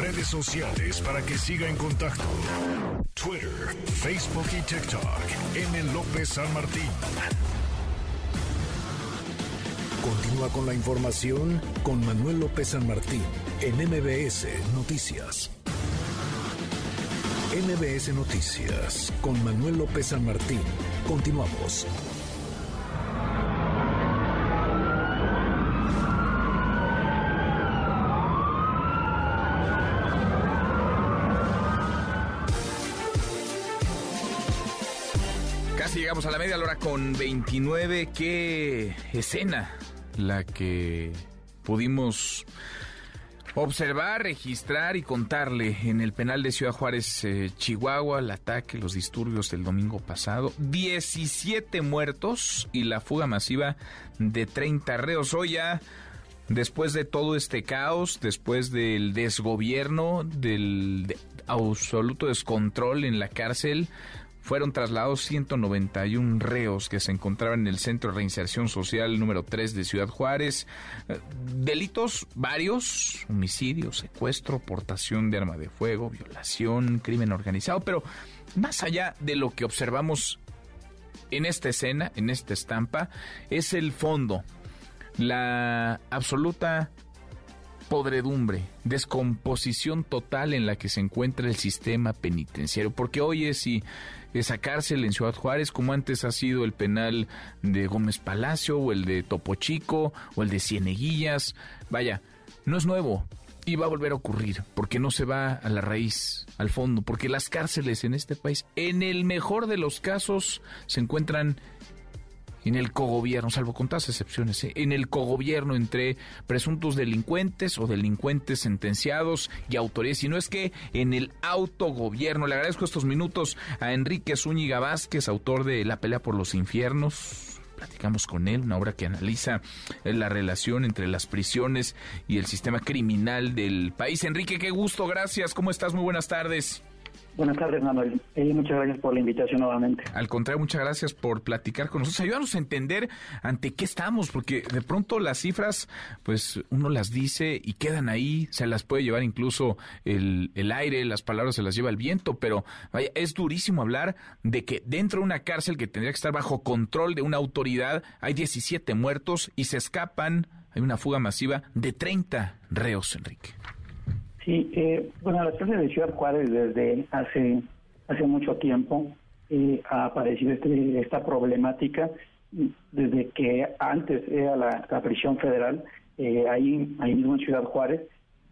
Redes sociales para que siga en contacto: Twitter, Facebook y TikTok. M. López San Martín. Continúa con la información con Manuel López San Martín en MBS Noticias. MBS Noticias con Manuel López San Martín. Continuamos. Casi llegamos a la media hora con 29. Qué escena la que pudimos observar, registrar y contarle en el penal de Ciudad Juárez, eh, Chihuahua, el ataque, los disturbios del domingo pasado, 17 muertos y la fuga masiva de 30 reos. Hoy ya después de todo este caos, después del desgobierno, del absoluto descontrol en la cárcel, fueron trasladados 191 reos que se encontraban en el Centro de Reinserción Social número 3 de Ciudad Juárez. Eh, delitos varios, homicidio, secuestro, portación de arma de fuego, violación, crimen organizado, pero más allá de lo que observamos en esta escena, en esta estampa, es el fondo, la absoluta podredumbre, descomposición total en la que se encuentra el sistema penitenciario, porque hoy es y esa cárcel en Ciudad Juárez, como antes ha sido el penal de Gómez Palacio, o el de Topo Chico, o el de Cieneguillas. Vaya, no es nuevo y va a volver a ocurrir, porque no se va a la raíz, al fondo, porque las cárceles en este país, en el mejor de los casos, se encuentran en el cogobierno, salvo con todas excepciones, ¿eh? en el cogobierno entre presuntos delincuentes o delincuentes sentenciados y autoridades, no es que en el autogobierno. Le agradezco estos minutos a Enrique Zúñiga Vázquez, autor de La pelea por los infiernos. Platicamos con él, una obra que analiza la relación entre las prisiones y el sistema criminal del país. Enrique, qué gusto, gracias. ¿Cómo estás? Muy buenas tardes. Buenas tardes, Manuel. Eh, muchas gracias por la invitación nuevamente. Al contrario, muchas gracias por platicar con nosotros. Ayúdanos a entender ante qué estamos, porque de pronto las cifras, pues uno las dice y quedan ahí, se las puede llevar incluso el, el aire, las palabras se las lleva el viento, pero vaya, es durísimo hablar de que dentro de una cárcel que tendría que estar bajo control de una autoridad hay 17 muertos y se escapan, hay una fuga masiva de 30 reos, Enrique. Sí, eh, bueno, la cárcel de Ciudad Juárez desde hace hace mucho tiempo eh, ha aparecido este, esta problemática desde que antes era la, prisión federal, eh, ahí, ahí mismo en Ciudad Juárez,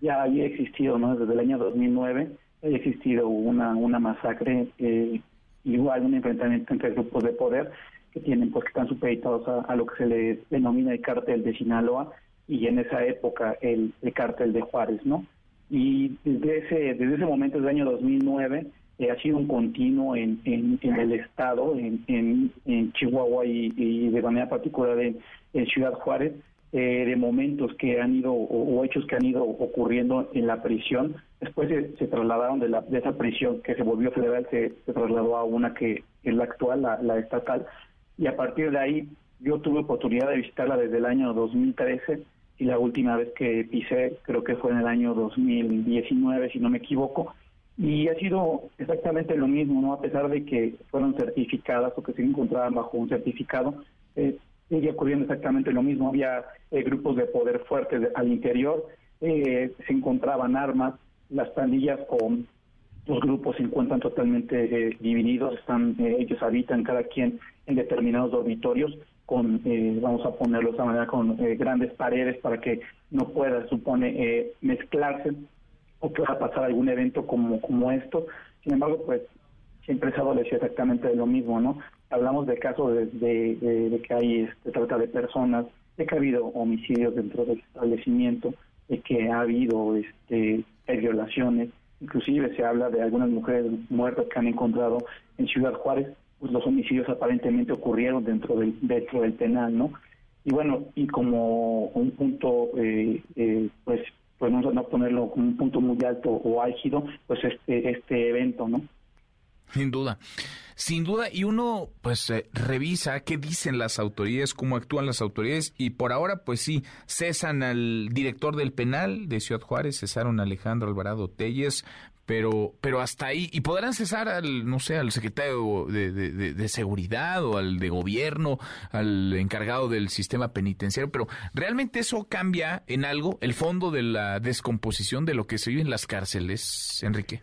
ya había existido, ¿no? Desde el año 2009 había existido una, una masacre, eh, igual un enfrentamiento entre grupos de poder que tienen, pues que están supeditados a, lo que se le denomina el cártel de Sinaloa y en esa época el, el cártel de Juárez, ¿no? Y desde ese, desde ese momento, desde el año 2009, eh, ha sido un continuo en, en, el Estado, en, en, Chihuahua y, de manera particular en, Ciudad Juárez, eh, de momentos que han ido o, hechos que han ido ocurriendo en la prisión. Después se, trasladaron de, la, de esa prisión que se volvió federal, se, trasladó a una que es la actual, la estatal, y a partir de ahí yo tuve oportunidad de visitarla desde el año 2013 y la última vez que pisé creo que fue en el año 2019, si no me equivoco, y ha sido exactamente lo mismo, ¿no? A pesar de que fueron certificadas o que se encontraban bajo un certificado, eh, sigue ocurriendo exactamente lo mismo. Había eh, grupos de poder fuertes al interior, eh, se encontraban armas, las pandillas o los grupos se encuentran totalmente eh, divididos, están ellos habitan cada quien en determinados dormitorios con, eh, vamos a ponerlo de esa manera, con eh, grandes paredes para que no pueda, supone, eh, mezclarse o pueda pasar algún evento como, como esto. Sin embargo, pues siempre se adoleció exactamente de lo mismo, ¿no? Hablamos de casos de, de, que hay este, trata de personas, de que ha habido homicidios dentro del establecimiento, de que ha habido este, violaciones, inclusive se habla de algunas mujeres muertas que han encontrado en Ciudad Juárez pues los homicidios aparentemente ocurrieron dentro del dentro del penal, ¿no? Y bueno, y como un punto, eh, eh, pues podemos no ponerlo como un punto muy alto o álgido, pues este este evento, ¿no? Sin duda. Sin duda, y uno pues eh, revisa qué dicen las autoridades, cómo actúan las autoridades, y por ahora pues sí, cesan al director del penal de Ciudad Juárez, cesaron a Alejandro Alvarado Telles, pero pero hasta ahí. Y podrán cesar al no sé al secretario de, seguridad o al de gobierno al encargado del sistema penitenciario pero realmente eso cambia en algo el fondo de la descomposición de lo que se vive en las cárceles Enrique.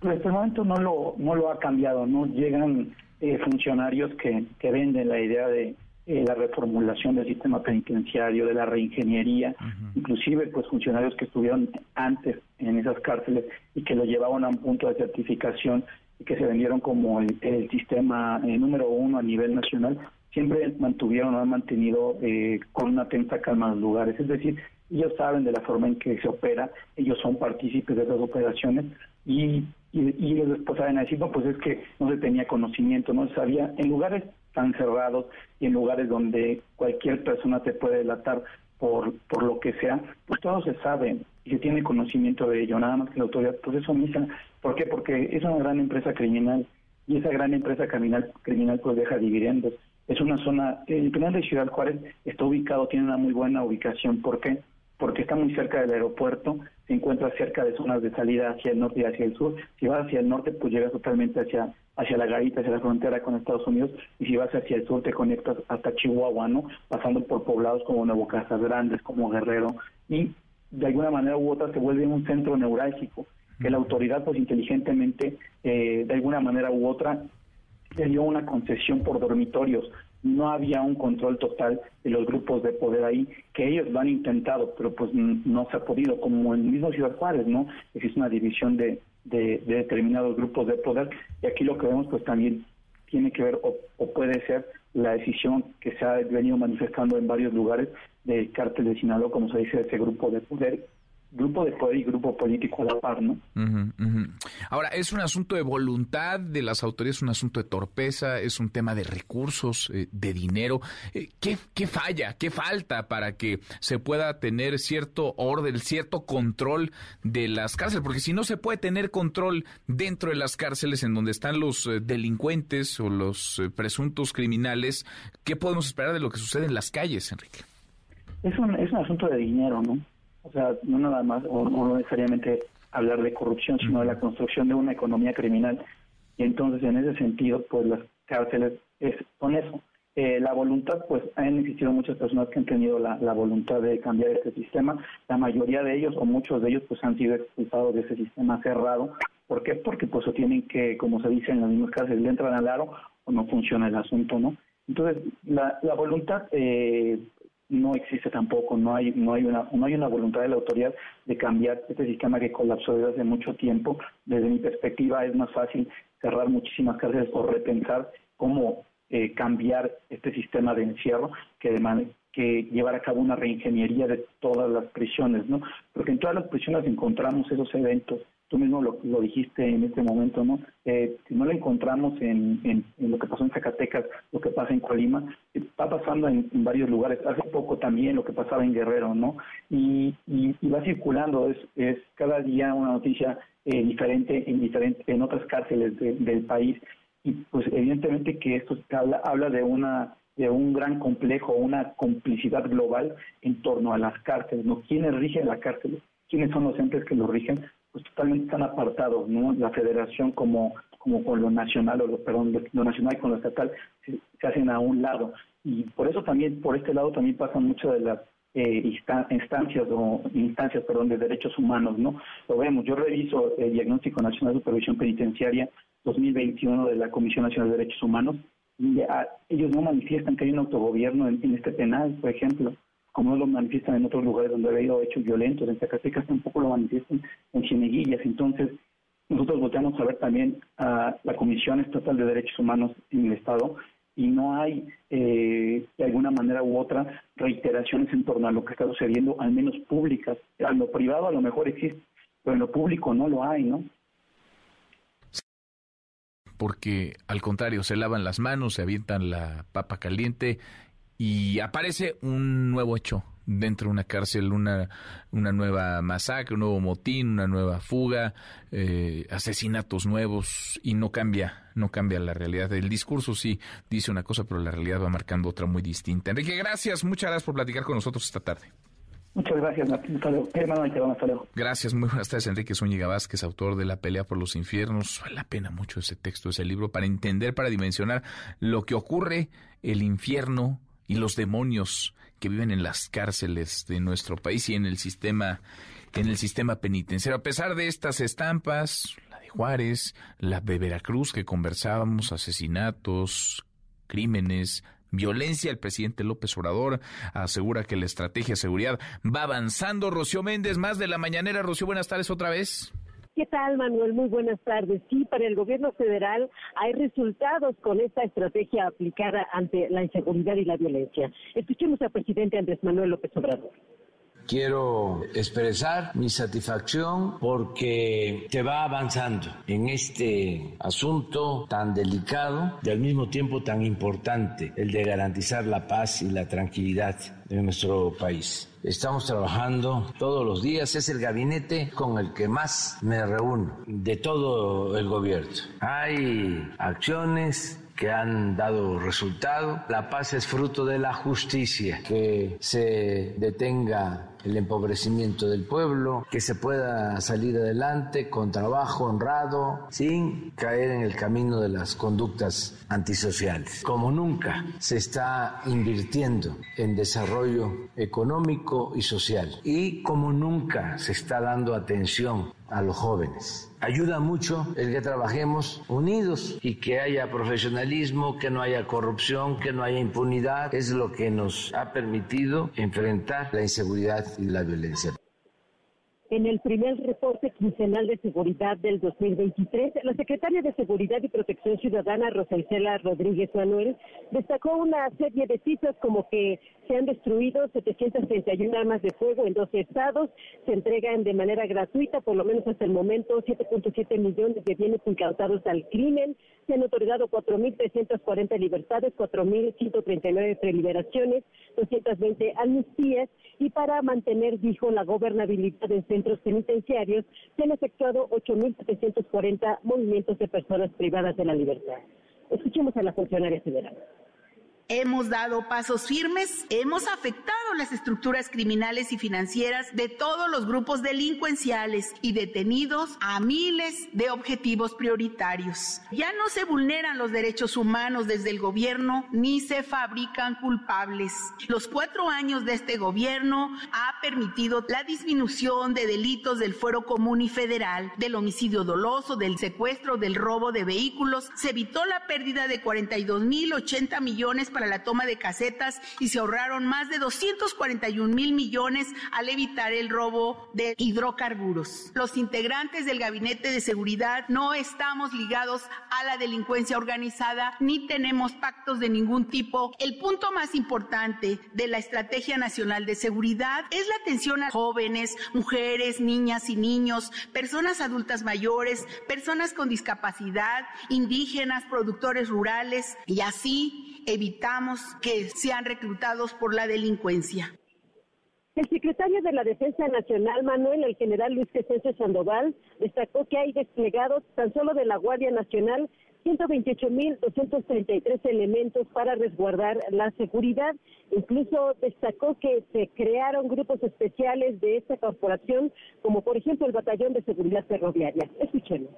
Pues el momento no lo no lo ha cambiado no llegan eh, funcionarios que, que venden la idea de eh, la reformulación del sistema penitenciario, de la reingeniería, inclusive pues funcionarios que estuvieron antes en esas cárceles y que lo llevaban a un punto de certificación y que se vendieron como el, sistema eh, número uno a nivel nacional, siempre mantuvieron o han mantenido eh, con una tensa calma los lugares. Es decir, ellos saben de la forma en que se opera, ellos son partícipes de esas operaciones y, y, ellos después saben decir, no, pues es que no se tenía conocimiento, no se sabía, en lugares tan cerrados y en lugares donde cualquier persona te puede delatar por, por lo que sea, pues todo se sabe y se tiene conocimiento de ello, nada más que la autoridad pues eso omisa. ¿Por qué? Porque es una gran empresa criminal y esa gran empresa criminal, criminal pues deja dividendos. Es una zona, el penal de Ciudad Juárez está ubicado, tiene una muy buena ubicación. ¿Por qué? Porque está muy cerca del aeropuerto, se encuentra cerca de zonas de salida hacia el norte y hacia el sur. Si vas hacia el norte, pues llegas totalmente hacia hacia la garita, hacia la frontera con Estados Unidos, y si vas hacia el sur te conectas hasta Chihuahua, ¿no? Pasando por poblados como Nuevo Casas Grandes, como Guerrero, y de alguna manera u otra se vuelve un centro neurálgico, que la autoridad pues inteligentemente, eh, de alguna manera u otra, le dio una concesión por dormitorios, no había un control total de los grupos de poder ahí, que ellos lo han intentado, pero pues no se ha podido, como en el mismo Ciudad Juárez, ¿no? Existe una división de, de, determinados grupos de poder. Y aquí lo que vemos pues también tiene que ver o, puede ser la decisión que se ha venido manifestando en varios lugares del cártel de Sinaloa, como se dice, ese grupo de poder grupo de poder y grupo político a la par, ¿no? Ahora, ¿es un asunto de voluntad de las autoridades, un asunto de torpeza, es un tema de recursos, eh, de dinero? Eh, ¿qué, ¿Qué falla, qué falta para que se pueda tener cierto orden, cierto control de las cárceles? Porque si no se puede tener control dentro de las cárceles en donde están los eh, delincuentes o los presuntos criminales, ¿qué podemos esperar de lo que sucede en las calles, Enrique? Es un, es un asunto de dinero, ¿no? O sea, no nada más, o, no necesariamente hablar de corrupción, sino de la construcción de una economía criminal. Y entonces, en ese sentido, pues las cárceles es, son eso. Eh, la voluntad, pues han existido muchas personas que han tenido la, voluntad de cambiar este sistema. La mayoría de ellos, o muchos de ellos, pues han sido expulsados de ese sistema cerrado. ¿Por qué? Porque pues o tienen que, como se dice en las mismas cárceles, le entran al aro o no funciona el asunto, ¿no? Entonces, la, la voluntad eh, no existe tampoco, no hay, no hay una, no hay una voluntad de la autoridad de cambiar este sistema que colapsó desde hace mucho tiempo. Desde mi perspectiva es más fácil cerrar muchísimas cárceles o repensar cómo eh, cambiar este sistema de encierro que, de que llevar a cabo una reingeniería de todas las prisiones, ¿no? Porque en todas las prisiones encontramos esos eventos tú mismo lo, dijiste en este momento, ¿no? Eh, si no lo encontramos en, en, lo que pasó en Zacatecas, lo que pasa en Colima, está eh, pasando en, varios lugares. Hace poco también lo que pasaba en Guerrero, ¿no? Y, y, va circulando, es, es cada día una noticia eh, diferente en diferente, en otras cárceles del país. Y pues evidentemente que esto habla, habla de una de un gran complejo, una complicidad global en torno a las cárceles, ¿no? ¿Quiénes rigen la cárcel? ¿Quiénes son los entes que lo rigen? Pues totalmente están apartados, ¿no? La federación como, como con lo nacional, o lo, perdón, lo nacional con lo estatal se, hacen a un lado. Y por eso también, por este lado también pasan mucho de las eh, instancias o instancias, perdón, de derechos humanos, ¿no? Lo vemos, yo reviso el Diagnóstico Nacional de Supervisión Penitenciaria 2021 de la Comisión Nacional de Derechos Humanos y ellos no manifiestan que hay un autogobierno en este penal, por ejemplo como no lo manifiestan en otros lugares donde ha habido hechos violentos, en Zacatecas tampoco lo manifiestan en Chineguillas. Entonces, nosotros volteamos a ver también a la Comisión Estatal de Derechos Humanos en el Estado y no hay, eh, de alguna manera u otra, reiteraciones en torno a lo que está sucediendo, al menos públicas. A lo privado a lo mejor existe, pero en lo público no lo hay, ¿no? Porque al contrario, se lavan las manos, se avientan la papa caliente y aparece un nuevo hecho dentro de una cárcel, una, una nueva masacre, un nuevo motín, una nueva fuga, eh, asesinatos nuevos y no cambia, no cambia la realidad. El discurso sí dice una cosa, pero la realidad va marcando otra muy distinta. Enrique, gracias, muchas gracias por platicar con nosotros esta tarde. Muchas gracias, Martín. Gracias, muy buenas tardes, Enrique Zúñiga Vázquez, autor de La pelea por los infiernos. Vale la pena mucho ese texto, ese libro, para entender, para dimensionar lo que ocurre, el infierno, y los demonios que viven en las cárceles de nuestro país y en el sistema en el sistema penitenciario. A pesar de estas estampas, la de Juárez, la de Veracruz que conversábamos, asesinatos, crímenes, violencia, el presidente López Obrador asegura que la estrategia de seguridad va avanzando. Rocío Méndez, más de la mañanera. Rocío, buenas tardes otra vez. ¿Qué tal, Manuel? Muy buenas tardes. Sí, para el gobierno federal hay resultados con esta estrategia aplicada ante la inseguridad y la violencia. Escuchemos al presidente Andrés Manuel López Obrador. Quiero expresar mi satisfacción porque se va avanzando en este asunto tan delicado y al mismo tiempo tan importante, el de garantizar la paz y la tranquilidad de nuestro país. Estamos trabajando todos los días, es el gabinete con el que más me reúno de todo el gobierno. Hay acciones que han dado resultado. La paz es fruto de la justicia, que se detenga el empobrecimiento del pueblo, que se pueda salir adelante con trabajo honrado, sin caer en el camino de las conductas antisociales. Como nunca se está invirtiendo en desarrollo económico y social y como nunca se está dando atención a los jóvenes. Ayuda mucho el que trabajemos unidos y que haya profesionalismo, que no haya corrupción, que no haya impunidad. Es lo que nos ha permitido enfrentar la inseguridad y la violencia. En el primer reporte quincenal de seguridad del 2023, la secretaria de Seguridad y Protección Ciudadana, Rosa Rodríguez Manuel, destacó una serie de cifras como que se han destruido 731 armas de fuego en 12 estados, se entregan de manera gratuita, por lo menos hasta el momento, 7.7 millones de bienes incautados al crimen, se han otorgado 4.340 libertades, 4.139 preliberaciones, 220 amnistías y para mantener, dijo, la gobernabilidad en centros penitenciarios, se han efectuado 8.740 movimientos de personas privadas de la libertad. Escuchemos a la funcionaria federal. Hemos dado pasos firmes, hemos afectado las estructuras criminales y financieras de todos los grupos delincuenciales y detenidos a miles de objetivos prioritarios. Ya no se vulneran los derechos humanos desde el gobierno ni se fabrican culpables. Los cuatro años de este gobierno ha permitido la disminución de delitos del fuero común y federal, del homicidio doloso, del secuestro, del robo de vehículos. Se evitó la pérdida de 42 mil 80 millones para la toma de casetas y se ahorraron más de 241 mil millones al evitar el robo de hidrocarburos. Los integrantes del Gabinete de Seguridad no estamos ligados a la delincuencia organizada ni tenemos pactos de ningún tipo. El punto más importante de la Estrategia Nacional de Seguridad es la atención a jóvenes, mujeres, niñas y niños, personas adultas mayores, personas con discapacidad, indígenas, productores rurales y así evitamos que sean reclutados por la delincuencia. El secretario de la Defensa Nacional, Manuel, el general Luis Crescencio Sandoval, destacó que hay desplegados tan solo de la Guardia Nacional 128.233 elementos para resguardar la seguridad. Incluso destacó que se crearon grupos especiales de esta corporación, como por ejemplo el Batallón de Seguridad Ferroviaria. Escuchemos.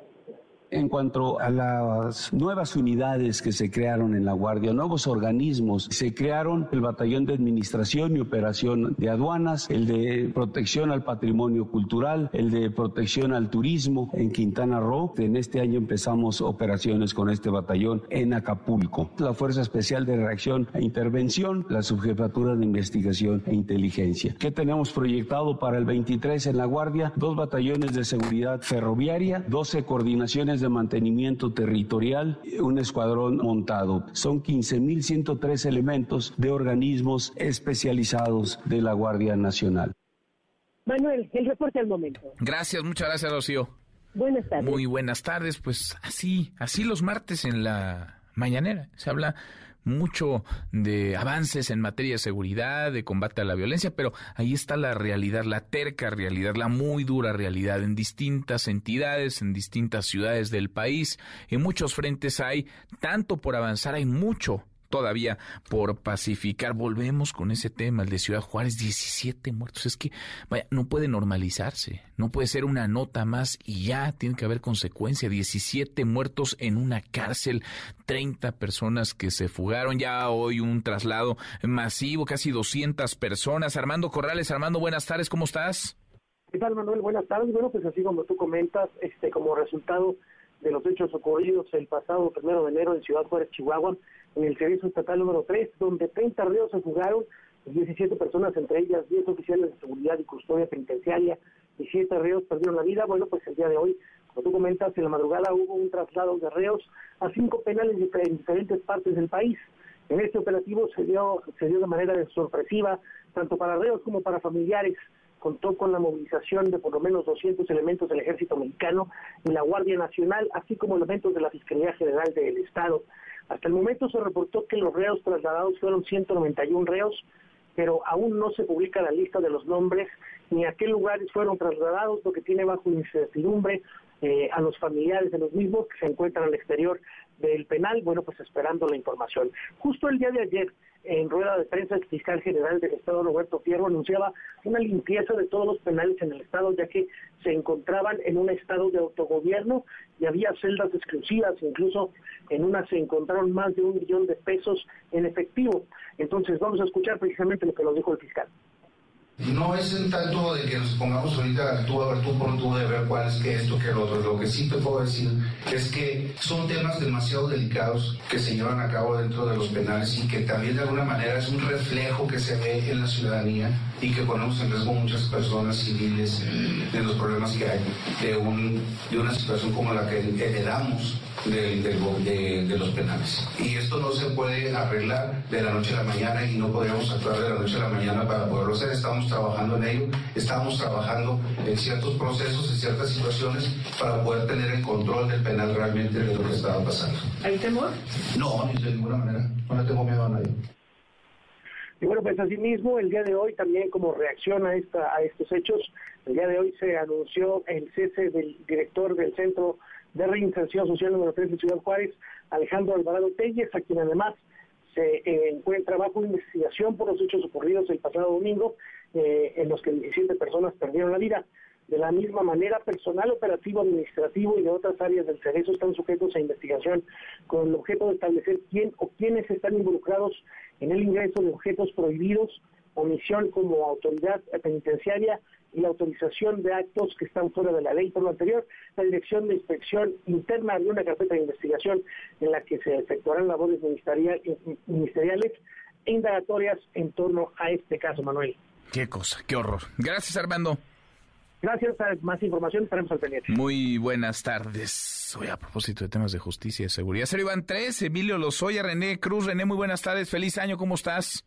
En cuanto a las nuevas unidades que se crearon en la Guardia, nuevos organismos, se crearon el Batallón de Administración y Operación de Aduanas, el de Protección al Patrimonio Cultural, el de Protección al Turismo en Quintana Roo. En este año empezamos operaciones con este batallón en Acapulco. La Fuerza Especial de Reacción e Intervención, la Subjefatura de Investigación e Inteligencia. ¿Qué tenemos proyectado para el 23 en la Guardia? Dos batallones de seguridad ferroviaria, 12 coordinaciones de mantenimiento territorial, un escuadrón montado. Son 15.103 elementos de organismos especializados de la Guardia Nacional. Manuel, el reporte al momento. Gracias, muchas gracias, Rocío. Buenas tardes. Muy buenas tardes. Pues así, así los martes en la mañanera. Se habla mucho de avances en materia de seguridad, de combate a la violencia, pero ahí está la realidad, la terca realidad, la muy dura realidad en distintas entidades, en distintas ciudades del país. En muchos frentes hay tanto por avanzar, hay mucho todavía por pacificar. Volvemos con ese tema, el de Ciudad Juárez, 17 muertos. Es que, vaya, no puede normalizarse, no puede ser una nota más y ya tiene que haber consecuencia. 17 muertos en una cárcel, 30 personas que se fugaron, ya hoy un traslado masivo, casi 200 personas. Armando Corrales, Armando, buenas tardes, ¿cómo estás? ¿Qué tal, Manuel? Buenas tardes. Bueno, pues así como tú comentas, este, como resultado de los hechos ocurridos el pasado primero de enero en Ciudad Juárez, Chihuahua, en el servicio estatal número 3, donde 30 reos se fugaron, 17 personas, entre ellas 10 oficiales de seguridad y custodia penitenciaria, y 7 reos perdieron la vida. Bueno, pues el día de hoy, como tú comentas, en la madrugada hubo un traslado de reos a cinco penales en diferentes partes del país. En este operativo se dio, se dio de manera sorpresiva, tanto para reos como para familiares. contó con la movilización de por lo menos 200 elementos del ejército mexicano y la Guardia Nacional, así como elementos de la Fiscalía General del Estado. Hasta el momento se reportó que los reos trasladados fueron 191 reos, pero aún no se publica la lista de los nombres ni a qué lugares fueron trasladados, lo que tiene bajo incertidumbre eh, a los familiares de los mismos que se encuentran al exterior del penal, bueno, pues esperando la información. Justo el día de ayer, en rueda de prensa, el fiscal general del Estado, Roberto Fierro, anunciaba una limpieza de todos los penales en el Estado, ya que se encontraban en un estado de autogobierno y había celdas exclusivas, incluso en una se encontraron más de un millón de pesos en efectivo. Entonces, vamos a escuchar precisamente lo que nos dijo el fiscal. No es en tanto de que nos pongamos ahorita tú a ver tú por tú de ver cuál es que esto que lo otro. Lo que sí te puedo decir es que son temas demasiado delicados que se llevan a cabo dentro de los penales y que también de alguna manera es un reflejo que se ve en la ciudadanía y que ponemos en riesgo muchas personas civiles de los problemas que hay de, un, de una situación como la que heredamos de, de, los penales. Y esto no se puede arreglar de la noche a la mañana y no podemos actuar de la noche a la mañana para poderlo hacer. Estamos trabajando en ello, estamos trabajando en ciertos procesos, en ciertas situaciones para poder tener el control del penal realmente de lo que estaba pasando. ¿Hay temor? No, de ninguna manera. No le tengo miedo a nadie. Y bueno, pues asimismo, el día de hoy también como reacción a, esta, a estos hechos, el día de hoy se anunció el cese del director del Centro de Reinserción Social número 3 de Ciudad Juárez, Alejandro Alvarado Telles, a quien además se eh, encuentra bajo investigación por los hechos ocurridos el pasado domingo, eh, en los que 17 personas perdieron la vida. De la misma manera, personal operativo, administrativo y de otras áreas del Cerezo están sujetos a investigación con el objeto de establecer quién o quiénes están involucrados en el ingreso de objetos prohibidos, omisión como autoridad penitenciaria y la autorización de actos que están fuera de la ley. Por lo anterior, la Dirección de Inspección Interna abrió una carpeta de investigación en la que se efectuarán labores ministeriales e indagatorias en torno a este caso, Manuel. Qué cosa, qué horror. Gracias, Armando. Gracias, más información estaremos al pendiente. Muy buenas tardes. Hoy a propósito de temas de justicia y seguridad. Ser Iván 3, Emilio Lozoya, René Cruz. René, muy buenas tardes. Feliz año, ¿cómo estás?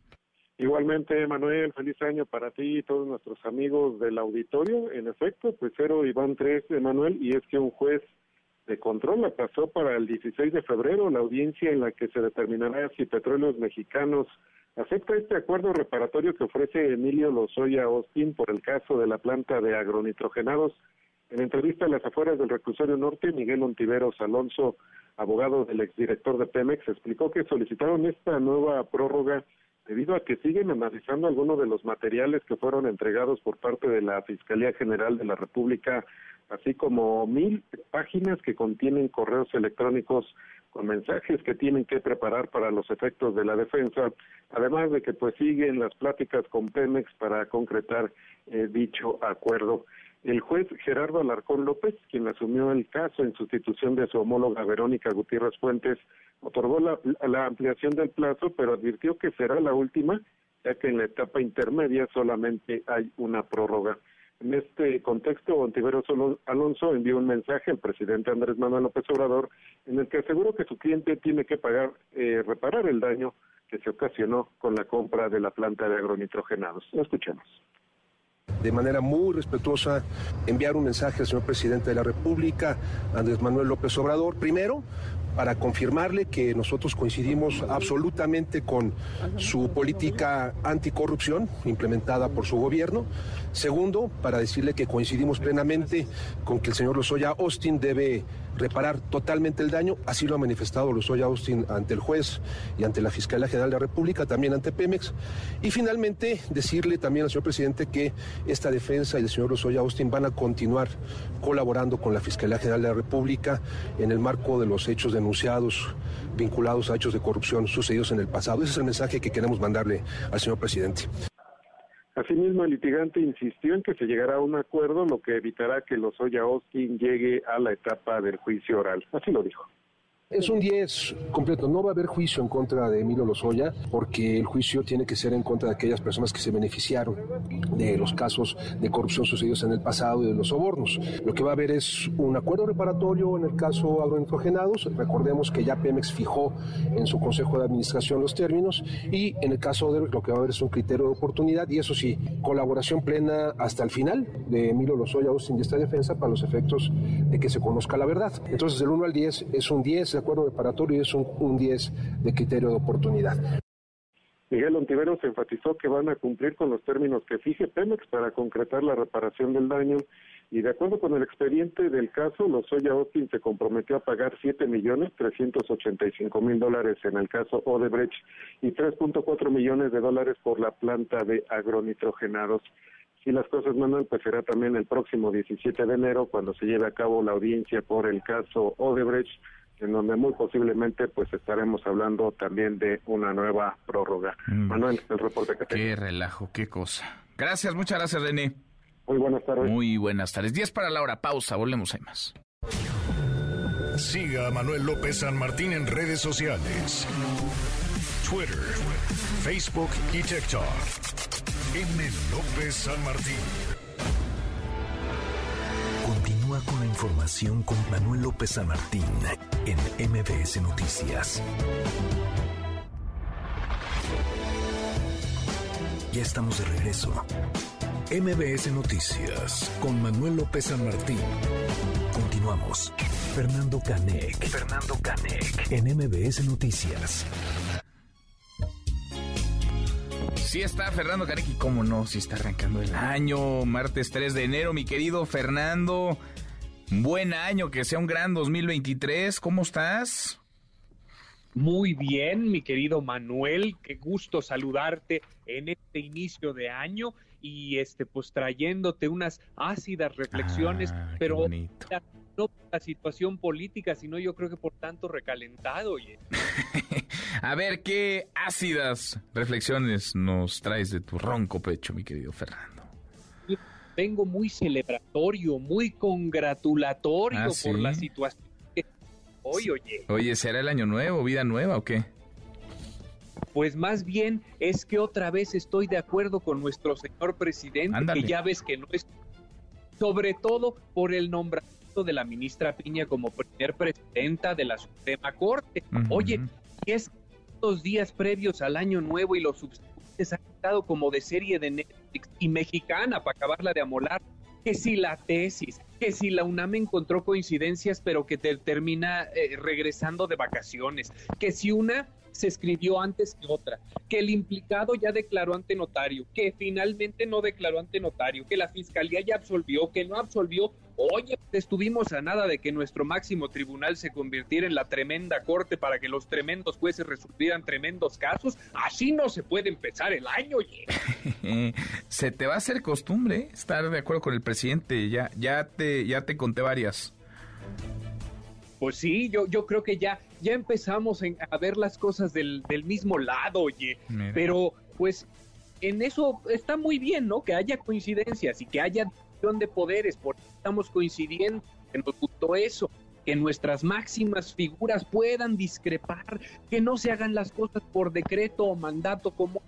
Igualmente, Manuel, feliz año para ti y todos nuestros amigos del auditorio. En efecto, pues cero Iván 3, Manuel, y es que un juez de control la pasó para el 16 de febrero la audiencia en la que se determinará si Petróleos Mexicanos acepta este acuerdo reparatorio que ofrece Emilio Lozoya Austin por el caso de la planta de agronitrogenados. En entrevista a las afueras del reclusorio norte, Miguel Ontiveros Alonso, abogado del exdirector de Pemex, explicó que solicitaron esta nueva prórroga debido a que siguen analizando algunos de los materiales que fueron entregados por parte de la Fiscalía General de la República, así como mil páginas que contienen correos electrónicos con mensajes que tienen que preparar para los efectos de la defensa, además de que pues siguen las pláticas con Pemex para concretar eh, dicho acuerdo. El juez Gerardo Alarcón López, quien asumió el caso en sustitución de su homóloga Verónica Gutiérrez Fuentes, otorgó la, la ampliación del plazo, pero advirtió que será la última, ya que en la etapa intermedia solamente hay una prórroga. En este contexto, Ontiveros Alonso envió un mensaje al presidente Andrés Manuel López Obrador en el que aseguró que su cliente tiene que pagar, eh, reparar el daño que se ocasionó con la compra de la planta de agronitrogenados. Escuchemos de manera muy respetuosa enviar un mensaje al señor presidente de la República, Andrés Manuel López Obrador, primero para confirmarle que nosotros coincidimos absolutamente con su política anticorrupción implementada por su gobierno. Segundo, para decirle que coincidimos plenamente con que el señor Lozoya Austin debe reparar totalmente el daño, así lo ha manifestado Lozoya Austin ante el juez y ante la Fiscalía General de la República, también ante Pemex. Y finalmente, decirle también al señor presidente que esta defensa y el señor Lozoya Austin van a continuar colaborando con la Fiscalía General de la República en el marco de los hechos denunciados vinculados a hechos de corrupción sucedidos en el pasado. Ese es el mensaje que queremos mandarle al señor presidente. Asimismo, el litigante insistió en que se llegará a un acuerdo, lo que evitará que Lozoya Austin llegue a la etapa del juicio oral. Así lo dijo. Es un 10 completo. No va a haber juicio en contra de Emilio Lozoya porque el juicio tiene que ser en contra de aquellas personas que se beneficiaron de los casos de corrupción sucedidos en el pasado y de los sobornos. Lo que va a haber es un acuerdo reparatorio en el caso agronitrogenados. Recordemos que ya Pemex fijó en su Consejo de Administración los términos y en el caso de lo que va a haber es un criterio de oportunidad y eso sí, colaboración plena hasta el final de Emilio Lozoya Austin y esta defensa para los efectos de que se conozca la verdad. Entonces, del 1 al 10 es un 10 de acuerdo reparatorio y es un, un 10 de criterio de oportunidad. Miguel Ontiveros enfatizó que van a cumplir con los términos que fije Pemex para concretar la reparación del daño y de acuerdo con el expediente del caso, Lozoya Austin se comprometió a pagar siete millones trescientos ochenta y cinco mil dólares en el caso Odebrecht y 3.4 millones de dólares por la planta de agronitrogenados. Si las cosas, Manuel, pues será también el próximo 17 de enero cuando se lleve a cabo la audiencia por el caso Odebrecht en donde muy posiblemente pues estaremos hablando también de una nueva prórroga. Mm. Manuel, el reporte que tengo. Qué relajo, qué cosa. Gracias, muchas gracias, René. Muy buenas tardes. Muy buenas tardes. 10 para la hora, pausa, volvemos, hay más. Siga a Manuel López San Martín en redes sociales. Twitter, Facebook y TikTok. M. López San Martín. Con la información con Manuel López San Martín en MBS Noticias. Ya estamos de regreso. MBS Noticias con Manuel López San Martín. Continuamos. Fernando Canec. Fernando Canec. En MBS Noticias. Sí está Fernando Canec y cómo no, si está arrancando el año, martes 3 de enero, mi querido Fernando. Buen año, que sea un gran 2023. ¿Cómo estás? Muy bien, mi querido Manuel, qué gusto saludarte en este inicio de año y este pues trayéndote unas ácidas reflexiones, ah, pero no por la situación política, sino yo creo que por tanto recalentado. Oye. A ver, ¿qué ácidas reflexiones nos traes de tu ronco pecho, mi querido Fernando? Vengo muy celebratorio, muy congratulatorio ah, por la situación hoy, oye. Oye, ¿será el año nuevo, vida nueva o qué? Pues más bien es que otra vez estoy de acuerdo con nuestro señor presidente, que ya ves que no es, sobre todo por el nombramiento de la ministra Piña como primer presidenta de la Suprema Corte. Oye, y es estos días previos al año nuevo y los subsecuentes han estado como de serie de Netflix y mexicana para acabarla de amolar. Que si la tesis, que si la UNAM encontró coincidencias, pero que te termina eh, regresando de vacaciones, que si una se escribió antes que otra, que el implicado ya declaró ante notario, que finalmente no declaró ante notario, que la fiscalía ya absolvió, que no absolvió. Oye, estuvimos a nada de que nuestro máximo tribunal se convirtiera en la tremenda corte para que los tremendos jueces resolvieran tremendos casos. Así no se puede empezar el año, oye. se te va a hacer costumbre estar de acuerdo con el presidente. Ya, ya te, ya te conté varias. Pues sí, yo, yo creo que ya, ya empezamos a ver las cosas del, mismo lado, oye. Pero pues en eso está muy bien, ¿no? Que haya coincidencias y que haya división de poderes, porque estamos coincidiendo, que nos gustó eso, que nuestras máximas figuras puedan discrepar, que no se hagan las cosas por decreto o mandato como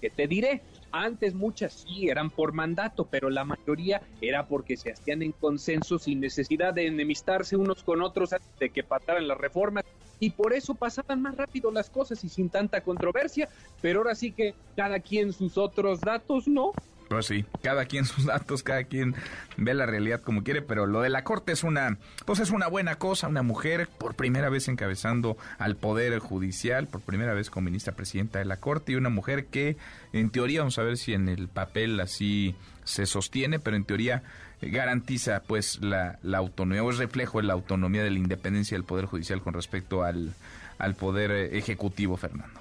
que te diré, antes muchas sí eran por mandato, pero la mayoría era porque se hacían en consenso sin necesidad de enemistarse unos con otros antes de que pasaran las reformas. Y por eso pasaban más rápido las cosas y sin tanta controversia, pero ahora sí que cada quien sus otros datos, ¿no? Pues sí, cada quien sus datos, cada quien ve la realidad como quiere, pero lo de la corte es una, pues es una buena cosa, una mujer por primera vez encabezando al poder judicial, por primera vez como ministra presidenta de la corte y una mujer que en teoría, vamos a ver si en el papel así se sostiene, pero en teoría eh, garantiza pues la, la autonomía o es reflejo de la autonomía de la independencia del poder judicial con respecto al, al poder eh, ejecutivo, Fernando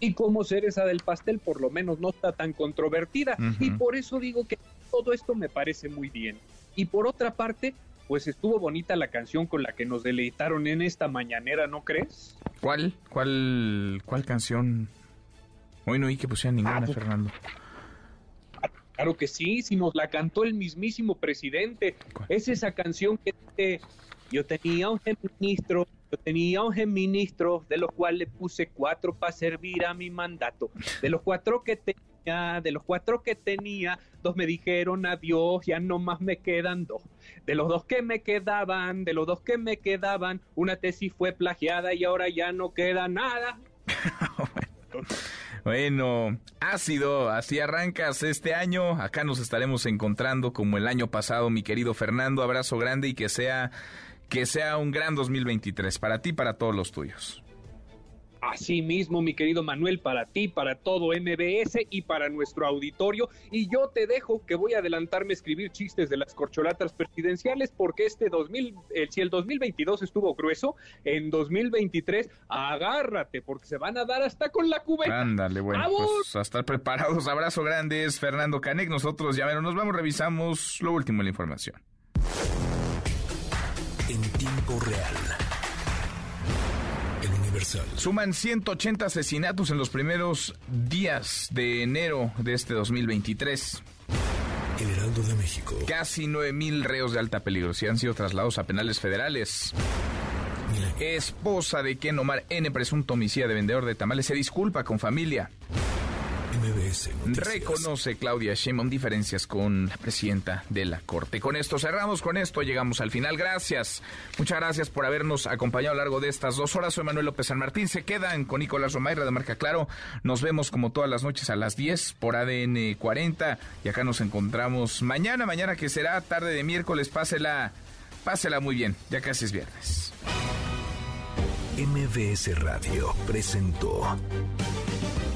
y como cereza del pastel por lo menos no está tan controvertida y por eso digo que todo esto me parece muy bien. Y por otra parte, pues estuvo bonita la canción con la que nos deleitaron en esta mañanera, ¿no crees? ¿Cuál? ¿Cuál cuál canción? Hoy no oí que pusieran ninguna, ah, pues, Fernando. Claro que sí, si nos la cantó el mismísimo presidente. Es esa canción que Yo tenía un ministro, yo tenía un ministro de los cuales le puse cuatro para servir a mi mandato. De los cuatro que tenía, de los cuatro que tenía, dos me dijeron adiós, ya no más me quedan dos. De los dos que me quedaban, de los dos que me quedaban, una tesis fue plagiada y ahora ya no queda nada. Bueno, ácido, así arrancas este año. Acá nos estaremos encontrando como el año pasado, mi querido Fernando. Abrazo grande y que sea que sea un gran 2023 para ti y para todos los tuyos. Así mismo, mi querido Manuel, para ti, para todo MBS y para nuestro auditorio. Y yo te dejo que voy a adelantarme a escribir chistes de las corcholatas presidenciales porque este 2000, el, si el 2022 estuvo grueso, en 2023 agárrate porque se van a dar hasta con la cubeta. Ándale, bueno, pues a estar preparados. Abrazo grandes, Fernando Canec. Nosotros ya nos vamos, revisamos lo último de la información. En tiempo real Suman 180 asesinatos en los primeros días de enero de este 2023. El Heraldo de México. Casi 9.000 reos de alta peligrosidad han sido trasladados a penales federales. Esposa de Ken Omar N., presunto homicida de vendedor de tamales, se disculpa con familia. Reconoce Claudia Sheinbaum diferencias con la presidenta de la Corte. Con esto cerramos, con esto llegamos al final. Gracias. Muchas gracias por habernos acompañado a lo largo de estas dos horas. Soy Manuel López San Martín. Se quedan con Nicolás Romayra de Marca Claro. Nos vemos como todas las noches a las 10 por ADN 40. Y acá nos encontramos mañana, mañana que será tarde de miércoles. Pásela, pásela muy bien. Ya casi es viernes. MBS Radio presentó